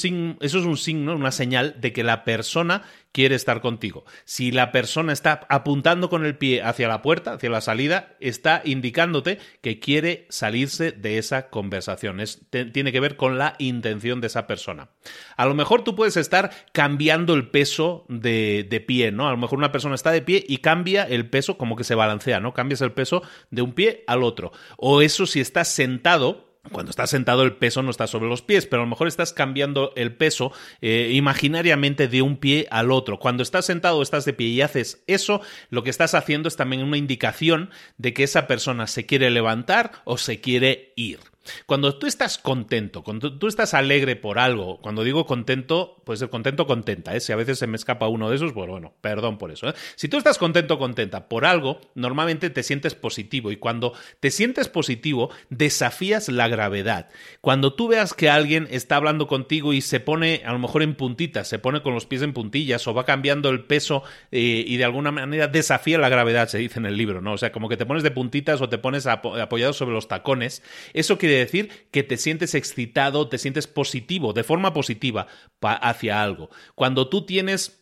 eso es un signo, una señal de que la persona quiere estar contigo. Si la persona está apuntando con el pie hacia la puerta, hacia la salida, está indicándote que quiere salirse de esa conversación. tiene que ver con la intención de esa persona. A lo mejor tú puedes estar cambiando el peso de, de pie, ¿no? A lo mejor una persona está de pie y cambia el peso como que se balancea, ¿no? Cambias el peso de un pie al otro. O eso si estás sentado, cuando estás sentado el peso no está sobre los pies, pero a lo mejor estás cambiando el peso eh, imaginariamente de un pie al otro. Cuando estás sentado o estás de pie y haces eso, lo que estás haciendo es también una indicación de que esa persona se quiere levantar o se quiere ir. Cuando tú estás contento, cuando tú estás alegre por algo, cuando digo contento, puede ser contento contenta, ¿eh? si a veces se me escapa uno de esos, pues bueno, perdón por eso. ¿eh? Si tú estás contento contenta por algo, normalmente te sientes positivo y cuando te sientes positivo, desafías la gravedad. Cuando tú veas que alguien está hablando contigo y se pone a lo mejor en puntitas, se pone con los pies en puntillas o va cambiando el peso eh, y de alguna manera desafía la gravedad, se dice en el libro, ¿no? O sea, como que te pones de puntitas o te pones apoyado sobre los tacones, eso quiere decir que te sientes excitado, te sientes positivo, de forma positiva hacia algo. Cuando tú tienes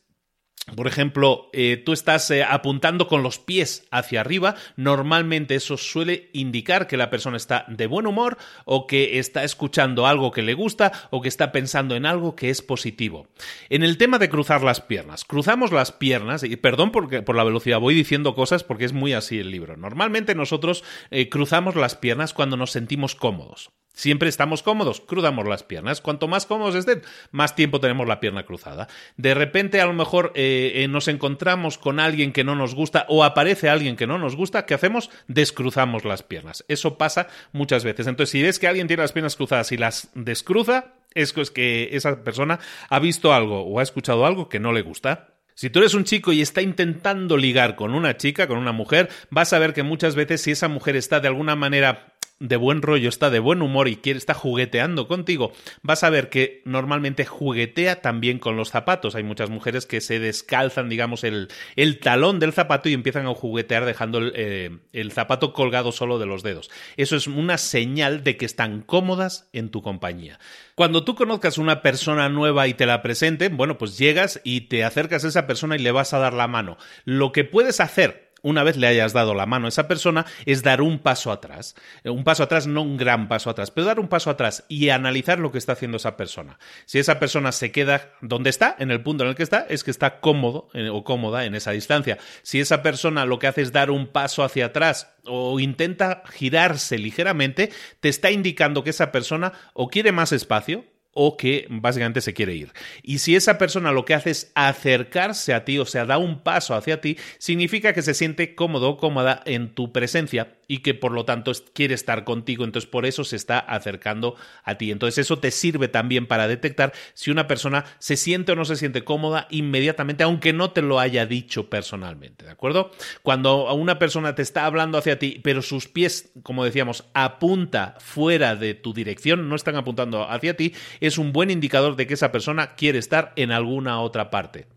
por ejemplo, eh, tú estás eh, apuntando con los pies hacia arriba, normalmente eso suele indicar que la persona está de buen humor o que está escuchando algo que le gusta o que está pensando en algo que es positivo. En el tema de cruzar las piernas, cruzamos las piernas, y perdón porque, por la velocidad, voy diciendo cosas porque es muy así el libro. Normalmente nosotros eh, cruzamos las piernas cuando nos sentimos cómodos. Siempre estamos cómodos, cruzamos las piernas. Cuanto más cómodos estén, más tiempo tenemos la pierna cruzada. De repente, a lo mejor eh, eh, nos encontramos con alguien que no nos gusta o aparece alguien que no nos gusta, ¿qué hacemos? Descruzamos las piernas. Eso pasa muchas veces. Entonces, si ves que alguien tiene las piernas cruzadas y las descruza, es que esa persona ha visto algo o ha escuchado algo que no le gusta. Si tú eres un chico y está intentando ligar con una chica, con una mujer, vas a ver que muchas veces si esa mujer está de alguna manera de buen rollo, está de buen humor y quiere, está jugueteando contigo, vas a ver que normalmente juguetea también con los zapatos. Hay muchas mujeres que se descalzan, digamos, el, el talón del zapato y empiezan a juguetear dejando el, eh, el zapato colgado solo de los dedos. Eso es una señal de que están cómodas en tu compañía. Cuando tú conozcas una persona nueva y te la presenten, bueno, pues llegas y te acercas a esa persona y le vas a dar la mano. Lo que puedes hacer una vez le hayas dado la mano a esa persona, es dar un paso atrás. Eh, un paso atrás, no un gran paso atrás, pero dar un paso atrás y analizar lo que está haciendo esa persona. Si esa persona se queda donde está, en el punto en el que está, es que está cómodo eh, o cómoda en esa distancia. Si esa persona lo que hace es dar un paso hacia atrás o intenta girarse ligeramente, te está indicando que esa persona o quiere más espacio, o que básicamente se quiere ir. Y si esa persona lo que hace es acercarse a ti, o sea, da un paso hacia ti, significa que se siente cómodo o cómoda en tu presencia y que por lo tanto quiere estar contigo, entonces por eso se está acercando a ti. Entonces eso te sirve también para detectar si una persona se siente o no se siente cómoda inmediatamente, aunque no te lo haya dicho personalmente, ¿de acuerdo? Cuando una persona te está hablando hacia ti, pero sus pies, como decíamos, apunta fuera de tu dirección, no están apuntando hacia ti, es un buen indicador de que esa persona quiere estar en alguna otra parte.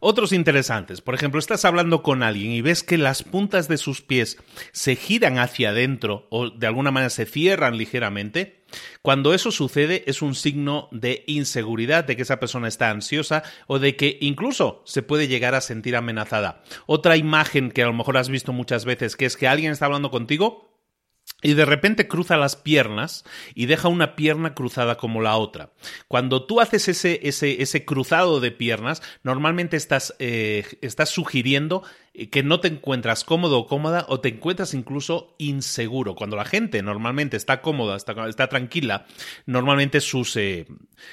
Otros interesantes, por ejemplo, estás hablando con alguien y ves que las puntas de sus pies se giran hacia adentro o de alguna manera se cierran ligeramente. Cuando eso sucede es un signo de inseguridad, de que esa persona está ansiosa o de que incluso se puede llegar a sentir amenazada. Otra imagen que a lo mejor has visto muchas veces, que es que alguien está hablando contigo y de repente cruza las piernas y deja una pierna cruzada como la otra. Cuando tú haces ese, ese, ese cruzado de piernas, normalmente estás, eh, estás sugiriendo que no te encuentras cómodo o cómoda o te encuentras incluso inseguro. Cuando la gente normalmente está cómoda, está, está tranquila, normalmente sus, eh,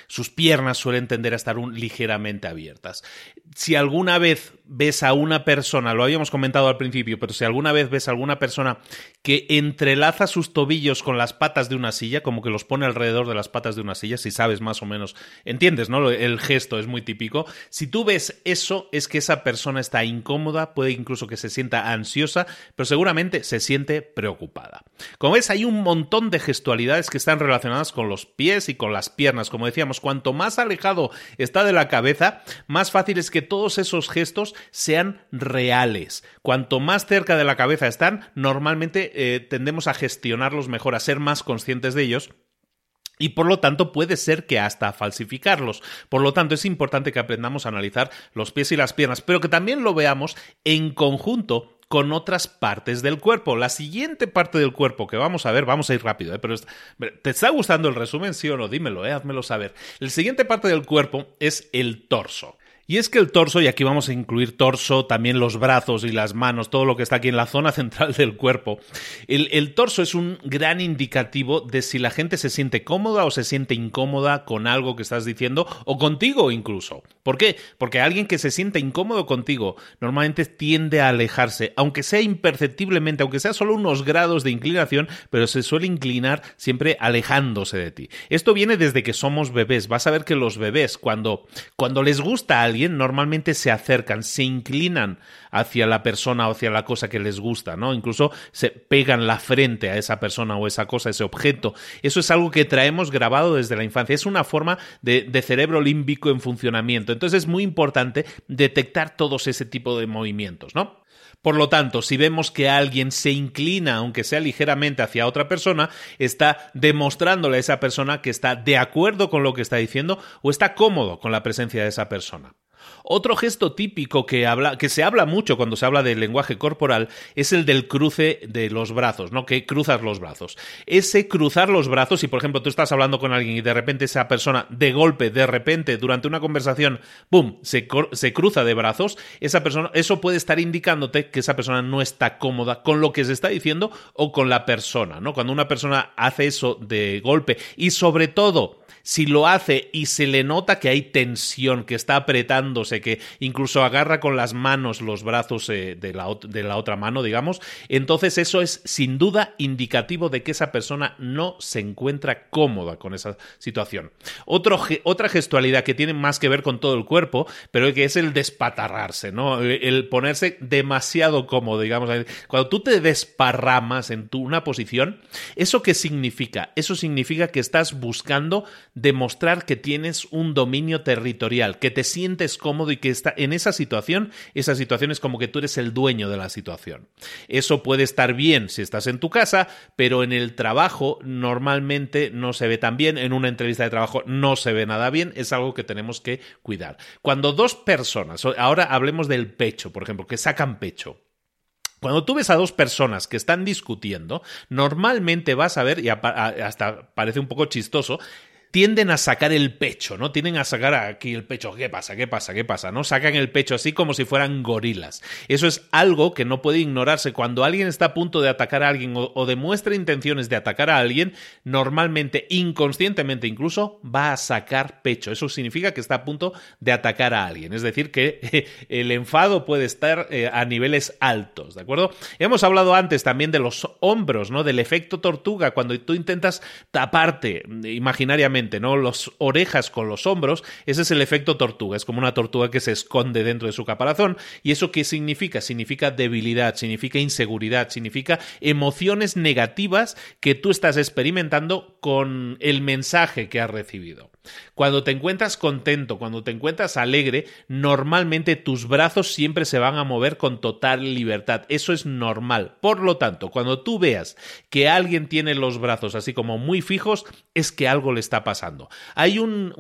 sus piernas suelen tender a estar ligeramente abiertas. Si alguna vez ves a una persona, lo habíamos comentado al principio, pero si alguna vez ves a alguna persona que entrelaza sus tobillos con las patas de una silla, como que los pone alrededor de las patas de una silla, si sabes más o menos, entiendes, ¿no? El gesto es muy típico. Si tú ves eso, es que esa persona está incómoda, puede incluso que se sienta ansiosa, pero seguramente se siente preocupada. Como ves, hay un montón de gestualidades que están relacionadas con los pies y con las piernas. Como decíamos, cuanto más alejado está de la cabeza, más fácil es que todos esos gestos sean reales. Cuanto más cerca de la cabeza están, normalmente eh, tendemos a gestionarlos mejor, a ser más conscientes de ellos y por lo tanto puede ser que hasta falsificarlos. Por lo tanto es importante que aprendamos a analizar los pies y las piernas, pero que también lo veamos en conjunto con otras partes del cuerpo. La siguiente parte del cuerpo que vamos a ver, vamos a ir rápido, ¿eh? pero ¿te está gustando el resumen? Sí o no, dímelo, ¿eh? házmelo saber. La siguiente parte del cuerpo es el torso. Y es que el torso, y aquí vamos a incluir torso, también los brazos y las manos, todo lo que está aquí en la zona central del cuerpo, el, torso es un gran indicativo de si la gente se siente cómoda o se siente incómoda con algo que estás diciendo o contigo incluso. ¿Por qué? Porque alguien que se siente incómodo contigo normalmente tiende a alejarse, aunque sea imperceptiblemente, aunque sea solo unos grados de inclinación, pero se suele inclinar siempre alejándose de ti. Esto viene desde que somos bebés. Vas a ver que los bebés, cuando, cuando les gusta a alguien, normalmente se acercan, se inclinan hacia la persona o hacia la cosa que les gusta, ¿no? Incluso se pegan la frente a esa persona o esa cosa, ese objeto. Eso es algo que traemos grabado desde la infancia. Es una forma de, cerebro límbico en funcionamiento. Entonces es muy importante detectar todos ese tipo de movimientos, ¿no? Por lo tanto, si vemos que alguien se inclina, aunque sea ligeramente, hacia otra persona, está demostrándole a esa persona que está de acuerdo con lo que está diciendo o está cómodo con la presencia de esa persona. Otro gesto típico que, habla, que se habla mucho cuando se habla del lenguaje corporal es el del cruce de los brazos, ¿no? Que cruzas los brazos. Ese cruzar los brazos, si por ejemplo tú estás hablando con alguien y de repente esa persona, de golpe, de repente, durante una conversación, ¡boom!, se, se cruza de brazos, esa persona, eso puede estar indicándote que esa persona no está cómoda con lo que se está diciendo o con la persona, ¿no? Cuando una persona hace eso de golpe y sobre todo si lo hace y se le nota que hay tensión, que está apretando que incluso agarra con las manos los brazos eh, de, la, otra mano, digamos, entonces eso es sin duda indicativo de que esa persona no se encuentra cómoda con esa situación. otra gestualidad que tiene más que ver con todo el cuerpo, pero que es el despatarrarse, ¿no? El ponerse demasiado cómodo, digamos. Cuando tú te desparramas en una posición, ¿eso qué significa? Eso significa que estás buscando demostrar que tienes un dominio territorial, que te sientes cómodo y que está en esa situación, esa situación es como que tú eres el dueño de la situación. Eso puede estar bien si estás en tu casa, pero en el trabajo normalmente no se ve tan bien, en una entrevista de trabajo no se ve nada bien, es algo que tenemos que cuidar. Cuando dos personas, ahora hablemos del pecho, por ejemplo, que sacan pecho. Cuando tú ves a dos personas que están discutiendo, normalmente vas a ver, y hasta parece un poco chistoso, tienden a sacar el pecho, ¿no? Tienden a sacar aquí el pecho. ¿Qué pasa? ¿Qué pasa? ¿Qué pasa? ¿No? Sacan el pecho así como si fueran gorilas. Eso es algo que no puede ignorarse. Cuando alguien está a punto de atacar a alguien o, demuestra intenciones de atacar a alguien, normalmente, inconscientemente incluso, va a sacar pecho. Eso significa que está a punto de atacar a alguien. Es decir, que el enfado puede estar eh, a niveles altos, ¿de acuerdo? Hemos hablado antes también de los hombros, ¿no? Del efecto tortuga, cuando tú intentas taparte imaginariamente ¿no? Los orejas con los hombros, ese es el efecto tortuga, es como una tortuga que se esconde dentro de su caparazón. ¿Y eso qué significa? Significa debilidad, significa inseguridad, significa emociones negativas que tú estás experimentando con el mensaje que has recibido. Cuando te encuentras contento, cuando te encuentras alegre, normalmente tus brazos siempre se van a mover con total libertad. Eso es normal. Por lo tanto, cuando tú veas que alguien tiene los brazos así como muy fijos, es que algo le está pasando. Hay un,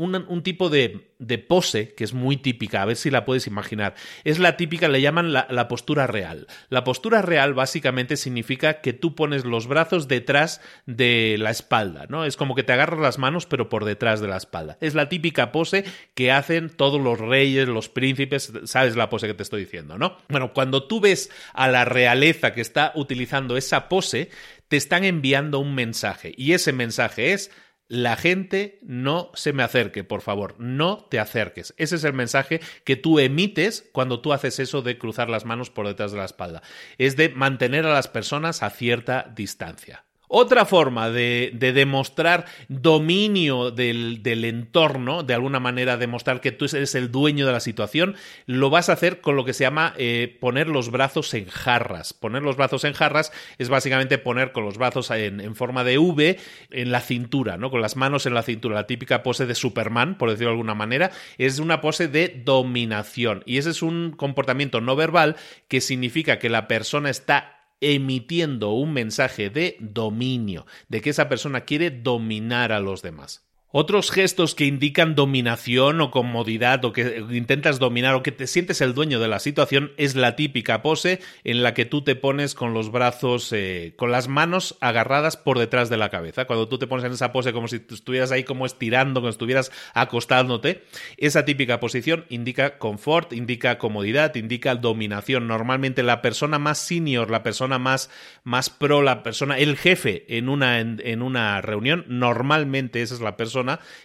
tipo de, de, pose que es muy típica, a ver si la puedes imaginar. Es la típica, le llaman la, la postura real. La postura real básicamente significa que tú pones los brazos detrás de la espalda, ¿no? Es como que te agarras las manos pero por detrás de la espalda. Es la típica pose que hacen todos los reyes, los príncipes, sabes la pose que te estoy diciendo, ¿no? Bueno, cuando tú ves a la realeza que está utilizando esa pose, te están enviando un mensaje y ese mensaje es la gente no se me acerque, por favor, no te acerques. Ese es el mensaje que tú emites cuando tú haces eso de cruzar las manos por detrás de la espalda. Es de mantener a las personas a cierta distancia. Otra forma de, demostrar dominio del, entorno, de alguna manera demostrar que tú eres el dueño de la situación, lo vas a hacer con lo que se llama eh, poner los brazos en jarras. Poner los brazos en jarras es básicamente poner con los brazos en, forma de V en la cintura, ¿no? Con las manos en la cintura. La típica pose de Superman, por decirlo de alguna manera, es una pose de dominación. Y ese es un comportamiento no verbal que significa que la persona está emitiendo un mensaje de dominio, de que esa persona quiere dominar a los demás. Otros gestos que indican dominación o comodidad o que intentas dominar o que te sientes el dueño de la situación es la típica pose en la que tú te pones con los brazos, eh, con las manos agarradas por detrás de la cabeza. Cuando tú te pones en esa pose como si estuvieras ahí como estirando, como estuvieras acostándote, esa típica posición indica confort, indica comodidad, indica dominación. Normalmente la persona más senior, la persona más, más pro, la persona, el jefe en una, en una reunión, normalmente esa es la persona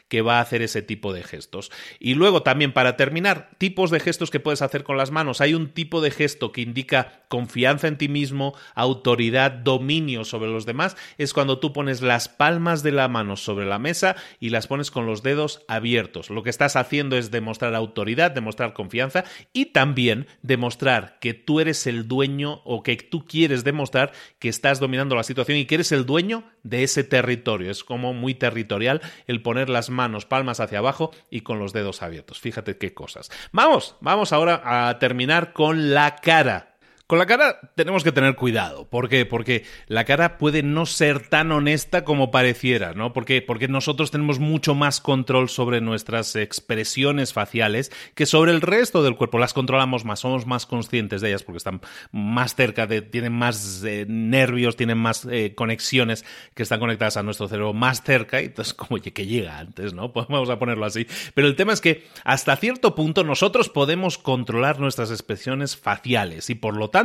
que va a hacer ese tipo de gestos. Y luego también para terminar, tipos de gestos que puedes hacer con las manos. Hay un tipo de gesto que indica confianza en ti mismo, autoridad, dominio sobre los demás. Es cuando tú pones las palmas de la mano sobre la mesa y las pones con los dedos abiertos. Lo que estás haciendo es demostrar autoridad, demostrar confianza y también demostrar que tú eres el dueño o que tú quieres demostrar que estás dominando la situación y que eres el dueño de ese territorio. Es como muy territorial el poner las manos palmas hacia abajo y con los dedos abiertos. Fíjate qué cosas. Vamos, vamos ahora a terminar con la cara. Con la cara tenemos que tener cuidado. ¿Por qué? Porque la cara puede no ser tan honesta como pareciera, ¿no? Porque, porque nosotros tenemos mucho más control sobre nuestras expresiones faciales que sobre el resto del cuerpo. Las controlamos más, somos más conscientes de ellas porque están más cerca, tienen más eh, nervios, tienen más eh, conexiones que están conectadas a nuestro cerebro más cerca y entonces como que llega antes, ¿no? Vamos a ponerlo así. Pero el tema es que hasta cierto punto nosotros podemos controlar nuestras expresiones faciales y por lo tanto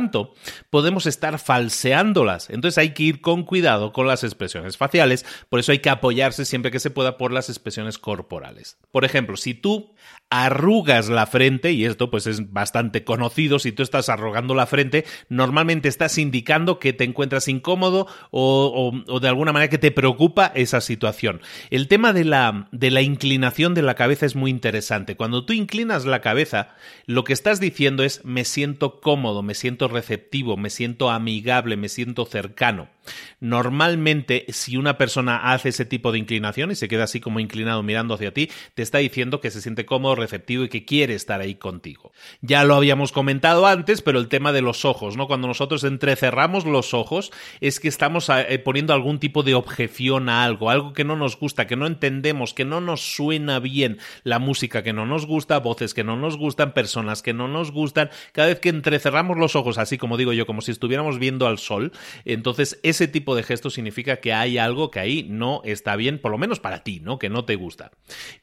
podemos estar falseándolas. Entonces hay que ir con cuidado con las expresiones faciales, por eso hay que apoyarse siempre que se pueda por las expresiones corporales. Por ejemplo, si tú arrugas la frente, y esto pues es bastante conocido, si tú estás arrugando la frente, normalmente estás indicando que te encuentras incómodo o, o, de alguna manera que te preocupa esa situación. El tema de la, de la inclinación de la cabeza es muy interesante. Cuando tú inclinas la cabeza, lo que estás diciendo es me siento cómodo, me siento receptivo, me siento amigable, me siento cercano. Normalmente, si una persona hace ese tipo de inclinación y se queda así como inclinado mirando hacia ti, te está diciendo que se siente cómodo, receptivo y que quiere estar ahí contigo. Ya lo habíamos comentado antes, pero el tema de los ojos, ¿no? Cuando nosotros entrecerramos los ojos, es que estamos eh, poniendo algún tipo de objeción a algo, algo que no nos gusta, que no entendemos, que no nos suena bien, la música que no nos gusta, voces que no nos gustan, personas que no nos gustan. Cada vez que entrecerramos los ojos, así como digo yo, como si estuviéramos viendo al sol, entonces ese tipo de gesto significa que hay algo que ahí no está bien, por lo menos para ti, ¿no? Que no te gusta.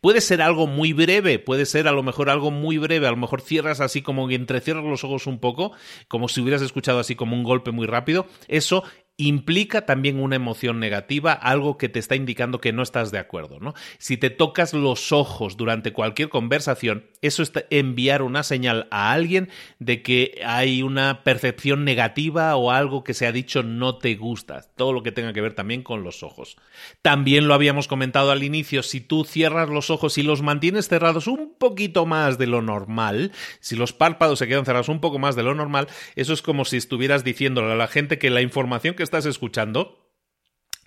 Puede ser algo muy breve, puede ser a lo mejor algo muy breve, a lo mejor cierras así como entrecierras los ojos un poco, como si hubieras escuchado así como un golpe muy rápido. Eso implica también una emoción negativa, algo que te está indicando que no estás de acuerdo, ¿no? Si te tocas los ojos durante cualquier conversación, eso es enviar una señal a alguien de que hay una percepción negativa o algo que se ha dicho no te gusta, todo lo que tenga que ver también con los ojos. También lo habíamos comentado al inicio, si tú cierras los ojos y los mantienes cerrados un poquito más de lo normal, si los párpados se quedan cerrados un poco más de lo normal, eso es como si estuvieras diciéndole a la gente que la información que estás escuchando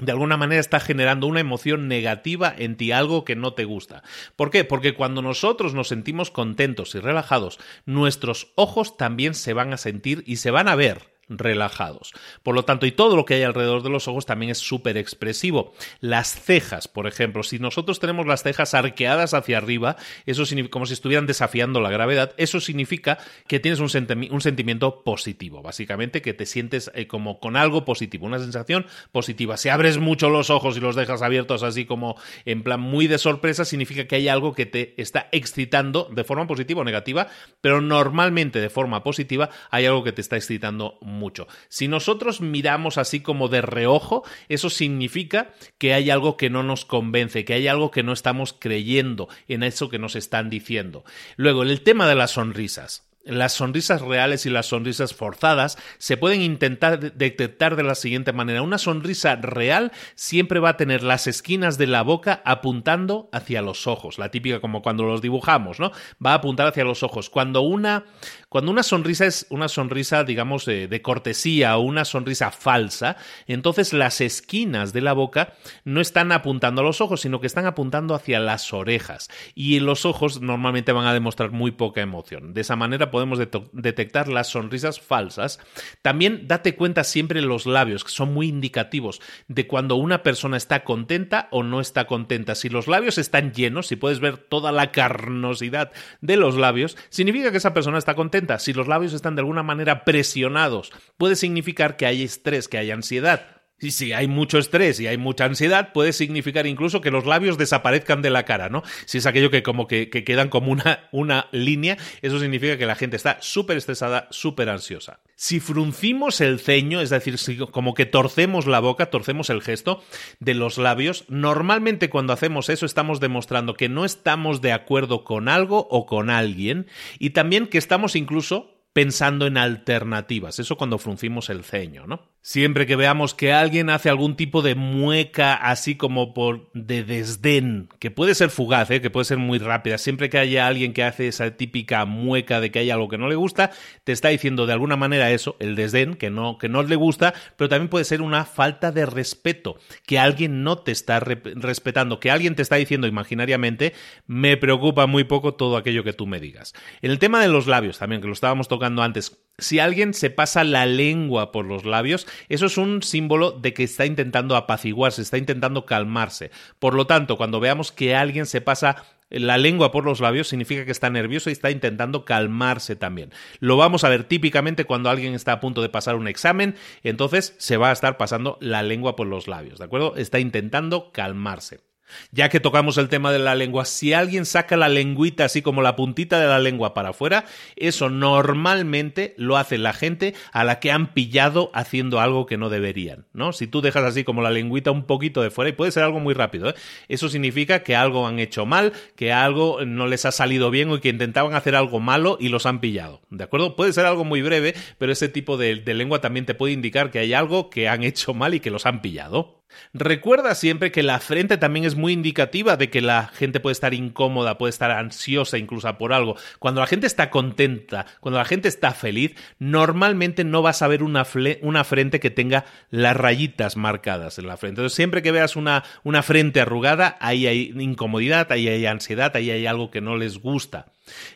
de alguna manera está generando una emoción negativa en ti, algo que no te gusta. ¿Por qué? Porque cuando nosotros nos sentimos contentos y relajados, nuestros ojos también se van a sentir y se van a ver relajados. Por lo tanto, y todo lo que hay alrededor de los ojos también es súper expresivo. Las cejas, por ejemplo, si nosotros tenemos las cejas arqueadas hacia arriba, eso significa como si estuvieran desafiando la gravedad, eso significa que tienes un, sentimiento positivo, básicamente que te sientes eh, como con algo positivo, una sensación positiva. Si abres mucho los ojos y los dejas abiertos así como en plan muy de sorpresa, significa que hay algo que te está excitando de forma positiva o negativa, pero normalmente de forma positiva hay algo que te está excitando mucho. Si nosotros miramos así como de reojo, eso significa que hay algo que no nos convence, que hay algo que no estamos creyendo en eso que nos están diciendo. Luego, el tema de las sonrisas. Las sonrisas reales y las sonrisas forzadas se pueden intentar detectar de la siguiente manera. Una sonrisa real siempre va a tener las esquinas de la boca apuntando hacia los ojos, la típica como cuando los dibujamos, ¿no? Va a apuntar hacia los ojos. Cuando una cuando una sonrisa es una sonrisa, digamos, de, cortesía o una sonrisa falsa, entonces las esquinas de la boca no están apuntando a los ojos, sino que están apuntando hacia las orejas. Y los ojos normalmente van a demostrar muy poca emoción. De esa manera podemos detectar las sonrisas falsas. También date cuenta siempre los labios, que son muy indicativos de cuando una persona está contenta o no está contenta. Si los labios están llenos, si puedes ver toda la carnosidad de los labios, significa que esa persona está contenta si los labios están de alguna manera presionados, puede significar que hay estrés, que hay ansiedad. Y si hay mucho estrés y hay mucha ansiedad, puede significar incluso que los labios desaparezcan de la cara, ¿no? Si es aquello que como que, quedan como una, una línea, eso significa que la gente está súper estresada, súper ansiosa. Si fruncimos el ceño, es decir, si como que torcemos la boca, torcemos el gesto de los labios, normalmente cuando hacemos eso estamos demostrando que no estamos de acuerdo con algo o con alguien y también que estamos incluso pensando en alternativas. Eso cuando fruncimos el ceño, ¿no? Siempre que veamos que alguien hace algún tipo de mueca así como por de desdén, que puede ser fugaz, ¿eh? que puede ser muy rápida, siempre que haya alguien que hace esa típica mueca de que hay algo que no le gusta, te está diciendo de alguna manera eso, el desdén, que no, que no le gusta, pero también puede ser una falta de respeto, que alguien no te está respetando, que alguien te está diciendo imaginariamente, me preocupa muy poco todo aquello que tú me digas. En el tema de los labios también, que lo estábamos tocando antes, si alguien se pasa la lengua por los labios, eso es un símbolo de que está intentando apaciguarse, está intentando calmarse. Por lo tanto, cuando veamos que alguien se pasa la lengua por los labios significa que está nervioso y está intentando calmarse también. Lo vamos a ver típicamente cuando alguien está a punto de pasar un examen, entonces se va a estar pasando la lengua por los labios, ¿de acuerdo? Está intentando calmarse. Ya que tocamos el tema de la lengua, si alguien saca la lengüita así como la puntita de la lengua para afuera, eso normalmente lo hace la gente a la que han pillado haciendo algo que no deberían, ¿no? Si tú dejas así como la lengüita un poquito de fuera, y puede ser algo muy rápido, ¿eh? eso significa que algo han hecho mal, que algo no les ha salido bien o que intentaban hacer algo malo y los han pillado, ¿de acuerdo? Puede ser algo muy breve, pero ese tipo de, de lengua también te puede indicar que hay algo que han hecho mal y que los han pillado. Recuerda siempre que la frente también es muy indicativa de que la gente puede estar incómoda, puede estar ansiosa incluso por algo. Cuando la gente está contenta, cuando la gente está feliz, normalmente no vas a ver una, una frente que tenga las rayitas marcadas en la frente. Entonces, siempre que veas una, una frente arrugada, ahí hay incomodidad, ahí hay ansiedad, ahí hay algo que no les gusta.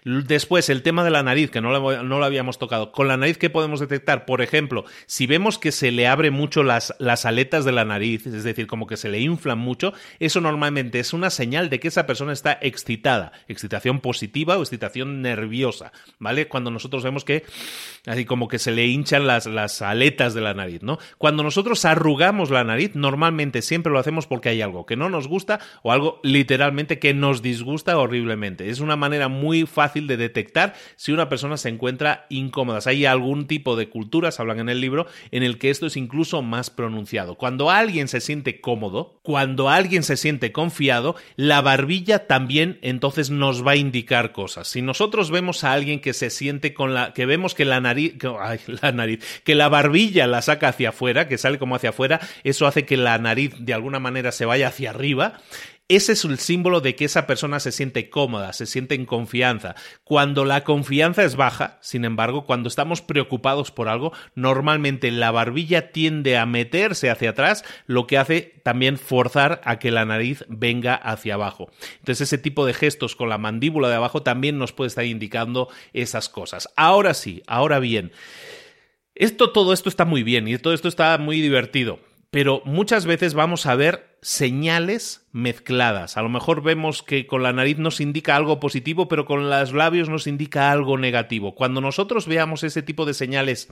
Después, el tema de la nariz, que no lo, habíamos tocado. Con la nariz, ¿qué podemos detectar? Por ejemplo, si vemos que se le abre mucho las, las aletas de la nariz, es decir, como que se le inflan mucho, eso normalmente es una señal de que esa persona está excitada. Excitación positiva o excitación nerviosa, ¿vale? Cuando nosotros vemos que así como que se le hinchan las, las aletas de la nariz, ¿no? Cuando nosotros arrugamos la nariz, normalmente siempre lo hacemos porque hay algo que no nos gusta o algo literalmente que nos disgusta horriblemente. Es una manera muy fácil de detectar si una persona se encuentra incómoda. Hay algún tipo de culturas, hablan en el libro, en el que esto es incluso más pronunciado. Cuando alguien se siente cómodo, cuando alguien se siente confiado, la barbilla también entonces nos va a indicar cosas. Si nosotros vemos a alguien que se siente con la, que vemos que la nariz, ay, la nariz, que la barbilla la saca hacia afuera, que sale como hacia afuera, eso hace que la nariz de alguna manera se vaya hacia arriba. Ese es el símbolo de que esa persona se siente cómoda, se siente en confianza. Cuando la confianza es baja, sin embargo, cuando estamos preocupados por algo, normalmente la barbilla tiende a meterse hacia atrás, lo que hace también forzar a que la nariz venga hacia abajo. Entonces ese tipo de gestos con la mandíbula de abajo también nos puede estar indicando esas cosas. Ahora sí, ahora bien. Esto, todo esto está muy bien y todo esto está muy divertido, pero muchas veces vamos a ver señales mezcladas. A lo mejor vemos que con la nariz nos indica algo positivo, pero con los labios nos indica algo negativo. Cuando nosotros veamos ese tipo de señales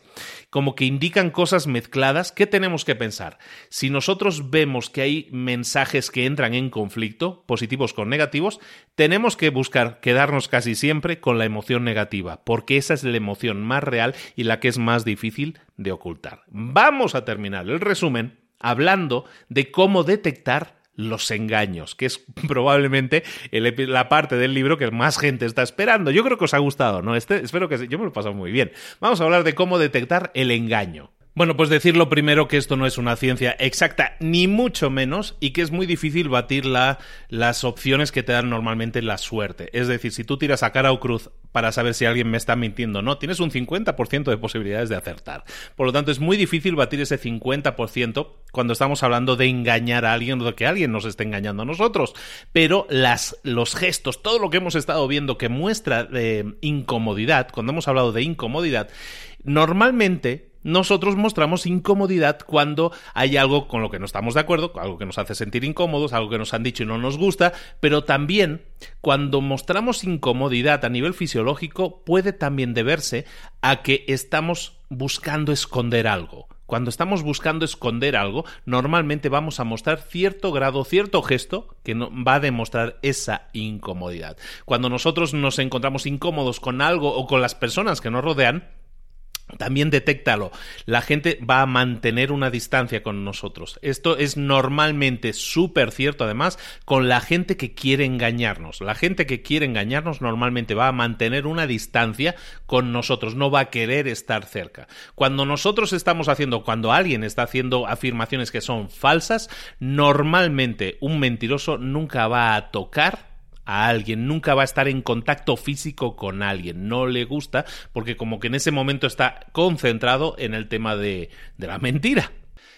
como que indican cosas mezcladas, ¿qué tenemos que pensar? Si nosotros vemos que hay mensajes que entran en conflicto, positivos con negativos, tenemos que buscar quedarnos casi siempre con la emoción negativa, porque esa es la emoción más real y la que es más difícil de ocultar. Vamos a terminar el resumen hablando de cómo detectar los engaños, que es probablemente la parte del libro que más gente está esperando. Yo creo que os ha gustado, ¿no? Este, espero que yo me lo he pasado muy bien. Vamos a hablar de cómo detectar el engaño. Bueno, pues decirlo primero que esto no es una ciencia exacta, ni mucho menos, y que es muy difícil batir las opciones que te dan normalmente la suerte. Es decir, si tú tiras a cara o cruz para saber si alguien me está mintiendo o no, tienes un 50% de posibilidades de acertar. Por lo tanto, es muy difícil batir ese 50% cuando estamos hablando de engañar a alguien o de que alguien nos esté engañando a nosotros. Pero las, los gestos, todo lo que hemos estado viendo que muestra de incomodidad, cuando hemos hablado de incomodidad, normalmente nosotros mostramos incomodidad cuando hay algo con lo que no estamos de acuerdo, algo que nos hace sentir incómodos, algo que nos han dicho y no nos gusta, pero también cuando mostramos incomodidad a nivel fisiológico puede también deberse a que estamos buscando esconder algo. Cuando estamos buscando esconder algo, normalmente vamos a mostrar cierto grado, cierto gesto que va a demostrar esa incomodidad. Cuando nosotros nos encontramos incómodos con algo o con las personas que nos rodean, también detéctalo. La gente va a mantener una distancia con nosotros. Esto es normalmente súper cierto, además, con la gente que quiere engañarnos. La gente que quiere engañarnos normalmente va a mantener una distancia con nosotros, no va a querer estar cerca. Cuando nosotros estamos haciendo, cuando alguien está haciendo afirmaciones que son falsas, normalmente un mentiroso nunca va a tocar a alguien, nunca va a estar en contacto físico con alguien, no le gusta porque como que en ese momento está concentrado en el tema de, la mentira.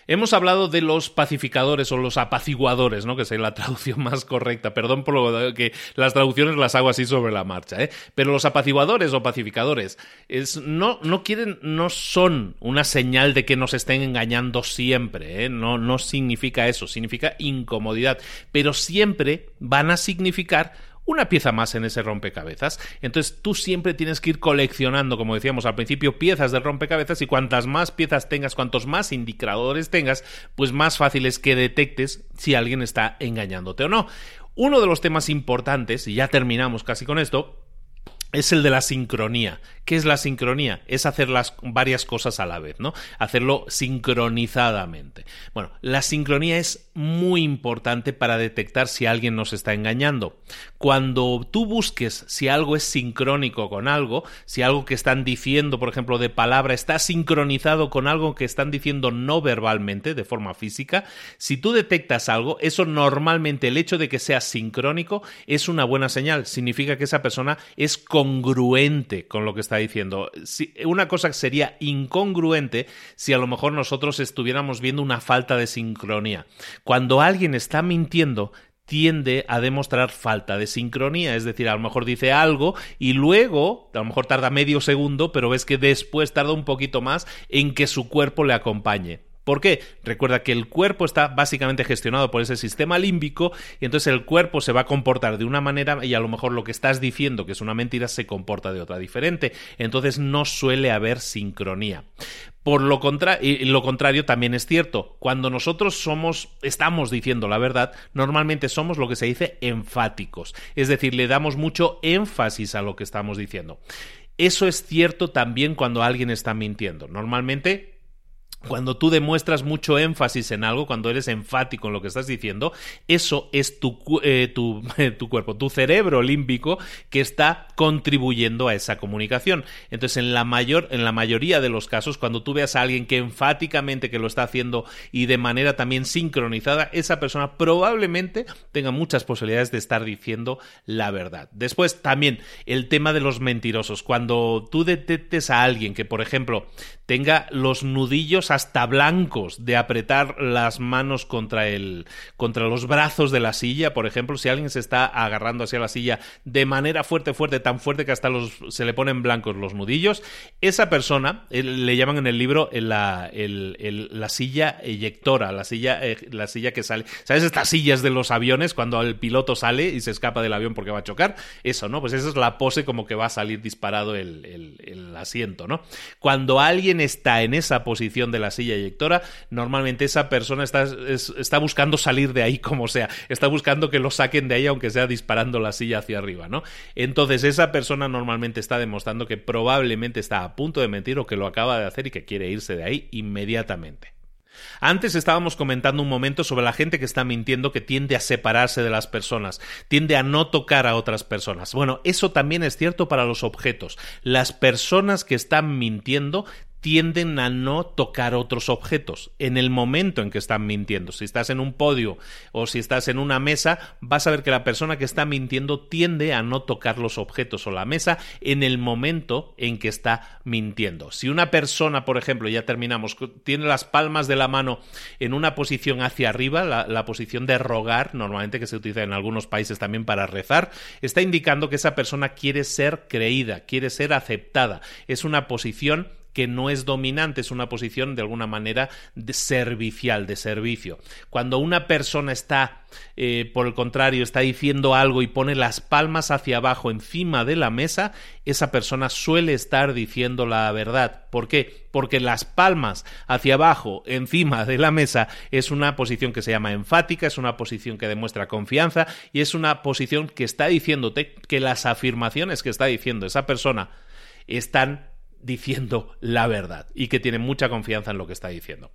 Hemos hablado de los pacificadores o los apaciguadores, ¿no? Que es la traducción más correcta. Perdón por lo que las traducciones las hago así sobre la marcha, ¿eh? Pero los apaciguadores o pacificadores es, no, no quieren, no son una señal de que nos estén engañando siempre, ¿eh? No, no significa eso, significa incomodidad. Pero siempre van a significar una pieza más en ese rompecabezas. Entonces tú siempre tienes que ir coleccionando, como decíamos al principio, piezas del rompecabezas y cuantas más piezas tengas, cuantos más indicadores tengas, pues más fácil es que detectes si alguien está engañándote o no. Uno de los temas importantes, y ya terminamos casi con esto, es el de la sincronía. ¿Qué es la sincronía? Es hacer las varias cosas a la vez, ¿no? Hacerlo sincronizadamente. Bueno, la sincronía es muy importante para detectar si alguien nos está engañando. Cuando tú busques si algo es sincrónico con algo, si algo que están diciendo, por ejemplo, de palabra, está sincronizado con algo que están diciendo no verbalmente, de forma física, si tú detectas algo, eso normalmente el hecho de que sea sincrónico es una buena señal. Significa que esa persona es congruente con lo que está diciendo. una cosa sería incongruente si a lo mejor nosotros estuviéramos viendo una falta de sincronía. Cuando alguien está mintiendo, tiende a demostrar falta de sincronía, es decir, a lo mejor dice algo y luego, a lo mejor tarda medio segundo, pero ves que después tarda un poquito más en que su cuerpo le acompañe. ¿Por qué? Recuerda que el cuerpo está básicamente gestionado por ese sistema límbico y entonces el cuerpo se va a comportar de una manera y a lo mejor lo que estás diciendo que es una mentira se comporta de otra diferente. Entonces no suele haber sincronía. Por lo, y lo contrario también es cierto. Cuando nosotros somos, estamos diciendo la verdad, normalmente somos lo que se dice enfáticos. Es decir, le damos mucho énfasis a lo que estamos diciendo. Eso es cierto también cuando alguien está mintiendo. Normalmente cuando tú demuestras mucho énfasis en algo, cuando eres enfático en lo que estás diciendo, eso es tu, eh, tu, cuerpo, tu cerebro límbico que está contribuyendo a esa comunicación. Entonces, en la, mayor, en la mayoría de los casos, cuando tú veas a alguien que enfáticamente que lo está haciendo y de manera también sincronizada, esa persona probablemente tenga muchas posibilidades de estar diciendo la verdad. Después, también el tema de los mentirosos. Cuando tú detectes a alguien que, por ejemplo, tenga los nudillos hasta blancos de apretar las manos contra el contra los brazos de la silla, por ejemplo, si alguien se está agarrando hacia la silla de manera fuerte, fuerte, tan fuerte que hasta los, se le ponen blancos los nudillos, esa persona le llaman en el libro la, la silla eyectora, la silla, eh, la silla que sale, ¿sabes estas sillas de los aviones cuando el piloto sale y se escapa del avión porque va a chocar? Eso, ¿no? Pues esa es la pose como que va a salir disparado el, el asiento, ¿no? Cuando alguien está en esa posición de la silla eyectora, normalmente esa persona está, está buscando salir de ahí como sea, está buscando que lo saquen de ahí aunque sea disparando la silla hacia arriba, ¿no? Entonces esa persona normalmente está demostrando que probablemente está a punto de mentir o que lo acaba de hacer y que quiere irse de ahí inmediatamente. Antes estábamos comentando un momento sobre la gente que está mintiendo que tiende a separarse de las personas, tiende a no tocar a otras personas. Bueno, eso también es cierto para los objetos. Las personas que están mintiendo tienden a no tocar otros objetos en el momento en que están mintiendo. Si estás en un podio o si estás en una mesa, vas a ver que la persona que está mintiendo tiende a no tocar los objetos o la mesa en el momento en que está mintiendo. Si una persona, por ejemplo, ya terminamos, tiene las palmas de la mano en una posición hacia arriba, la, la posición de rogar, normalmente que se utiliza en algunos países también para rezar, está indicando que esa persona quiere ser creída, quiere ser aceptada. Es una posición que no es dominante, es una posición de alguna manera servicial, de servicio. Cuando una persona está, eh, por el contrario, está diciendo algo y pone las palmas hacia abajo encima de la mesa, esa persona suele estar diciendo la verdad. ¿Por qué? Porque las palmas hacia abajo encima de la mesa es una posición que se llama enfática, es una posición que demuestra confianza y es una posición que está diciéndote que las afirmaciones que está diciendo esa persona están diciendo la verdad y que tiene mucha confianza en lo que está diciendo.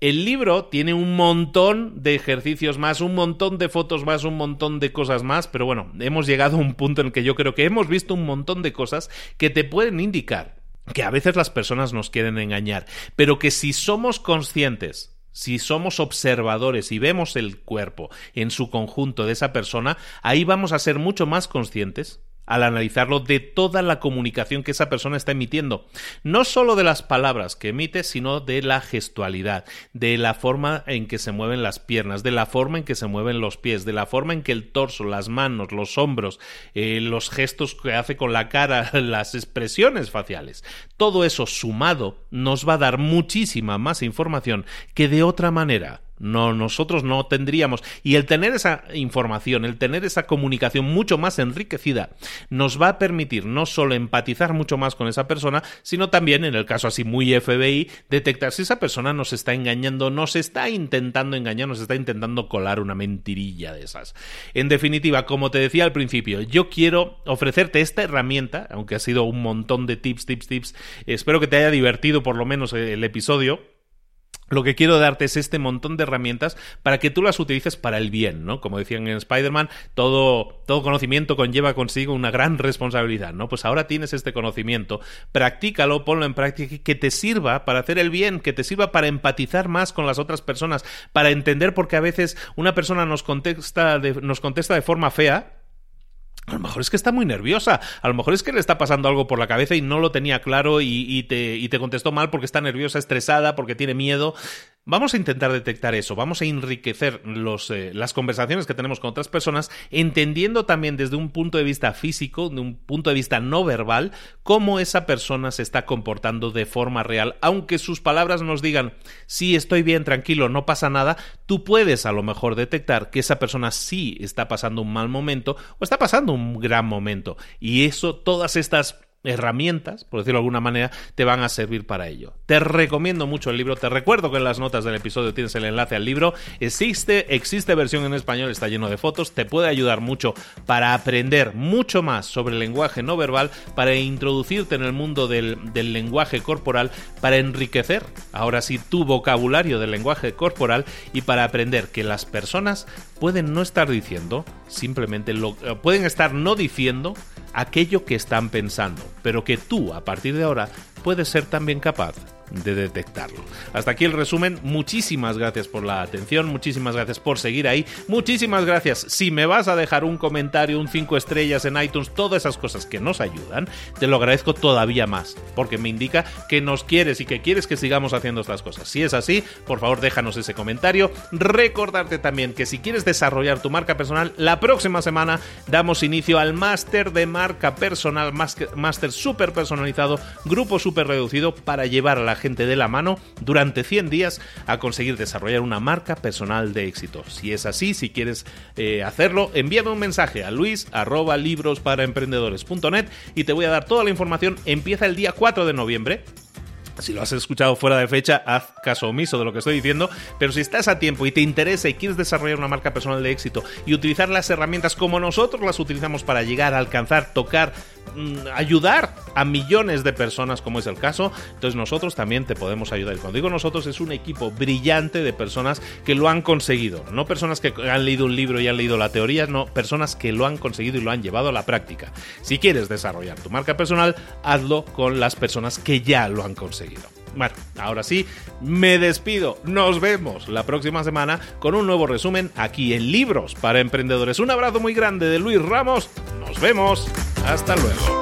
El libro tiene un montón de ejercicios más, un montón de fotos más, un montón de cosas más, pero bueno, hemos llegado a un punto en el que yo creo que hemos visto un montón de cosas que te pueden indicar que a veces las personas nos quieren engañar, pero que si somos conscientes si somos observadores y vemos el cuerpo en su conjunto de esa persona, ahí vamos a ser mucho más conscientes al analizarlo de toda la comunicación que esa persona está emitiendo. No solo de las palabras que emite, sino de la gestualidad, de la forma en que se mueven las piernas, de la forma en que se mueven los pies, de la forma en que el torso, las manos, los hombros, eh, los gestos que hace con la cara, las expresiones faciales. Todo eso sumado nos va a dar muchísima más información que de otra manera No, nosotros no tendríamos. Y el tener esa información, el tener esa comunicación mucho más enriquecida, nos va a permitir no solo empatizar mucho más con esa persona, sino también, en el caso así muy FBI, detectar si esa persona nos está engañando, nos está intentando engañar, nos está intentando colar una mentirilla de esas. En definitiva, como te decía al principio, yo quiero ofrecerte esta herramienta, aunque ha sido un montón de tips, tips, tips. Espero que te haya divertido por lo menos el episodio lo que quiero darte es este montón de herramientas para que tú las utilices para el bien, ¿no? Como decían en Spider-Man, todo, todo conocimiento conlleva consigo una gran responsabilidad, ¿no? Pues ahora tienes este conocimiento, practícalo, ponlo en práctica, que te sirva para hacer el bien, que te sirva para empatizar más con las otras personas, para entender por qué a veces una persona nos contesta de, nos contesta de forma fea, a lo mejor es que está muy nerviosa, a lo mejor es que le está pasando algo por la cabeza y no lo tenía claro y, te, y te contestó mal porque está nerviosa, estresada, porque tiene miedo. Vamos a intentar detectar eso, vamos a enriquecer eh, las conversaciones que tenemos con otras personas, entendiendo también desde un punto de vista físico, de un punto de vista no verbal, cómo esa persona se está comportando de forma real. Aunque sus palabras nos digan, sí, estoy bien, tranquilo, no pasa nada, tú puedes a lo mejor detectar que esa persona sí está pasando un mal momento o está pasando un gran momento. Y eso, todas estas herramientas, por decirlo de alguna manera, te van a servir para ello. Te recomiendo mucho el libro, te recuerdo que en las notas del episodio tienes el enlace al libro, existe, existe versión en español, está lleno de fotos, te puede ayudar mucho para aprender mucho más sobre el lenguaje no verbal, para introducirte en el mundo del, del lenguaje corporal, para enriquecer, ahora sí, tu vocabulario del lenguaje corporal y para aprender que las personas pueden no estar diciendo, simplemente lo, eh, pueden estar no diciendo aquello que están pensando, pero que tú a partir de ahora puedes ser también capaz de detectarlo. Hasta aquí el resumen. Muchísimas gracias por la atención, muchísimas gracias por seguir ahí, muchísimas gracias si me vas a dejar un comentario, un 5 estrellas en iTunes, todas esas cosas que nos ayudan, te lo agradezco todavía más, porque me indica que nos quieres y que quieres que sigamos haciendo estas cosas. Si es así, por favor déjanos ese comentario. Recordarte también que si quieres desarrollar tu marca personal, la próxima semana damos inicio al máster de marca personal, máster súper personalizado, grupo reducido para llevar a la gente de la mano durante 100 días a conseguir desarrollar una marca personal de éxito. Si es así, si quieres eh, hacerlo, envíame un mensaje a luis libros para y te voy a dar toda la información. Empieza el día 4 de noviembre si lo has escuchado fuera de fecha, haz caso omiso de lo que estoy diciendo, pero si estás a tiempo y te interesa y quieres desarrollar una marca personal de éxito y utilizar las herramientas como nosotros las utilizamos para llegar alcanzar, tocar, mm, ayudar a millones de personas como es el caso, entonces nosotros también te podemos ayudar. Y cuando digo nosotros es un equipo brillante de personas que lo han conseguido, no personas que han leído un libro y han leído la teoría, no, personas que lo han conseguido y lo han llevado a la práctica. Si quieres desarrollar tu marca personal, hazlo con las personas que ya lo han conseguido. Bueno, ahora sí, me despido. Nos vemos la próxima semana con un nuevo resumen aquí en Libros para Emprendedores. Un abrazo muy grande de Luis Ramos. Nos vemos. Hasta luego.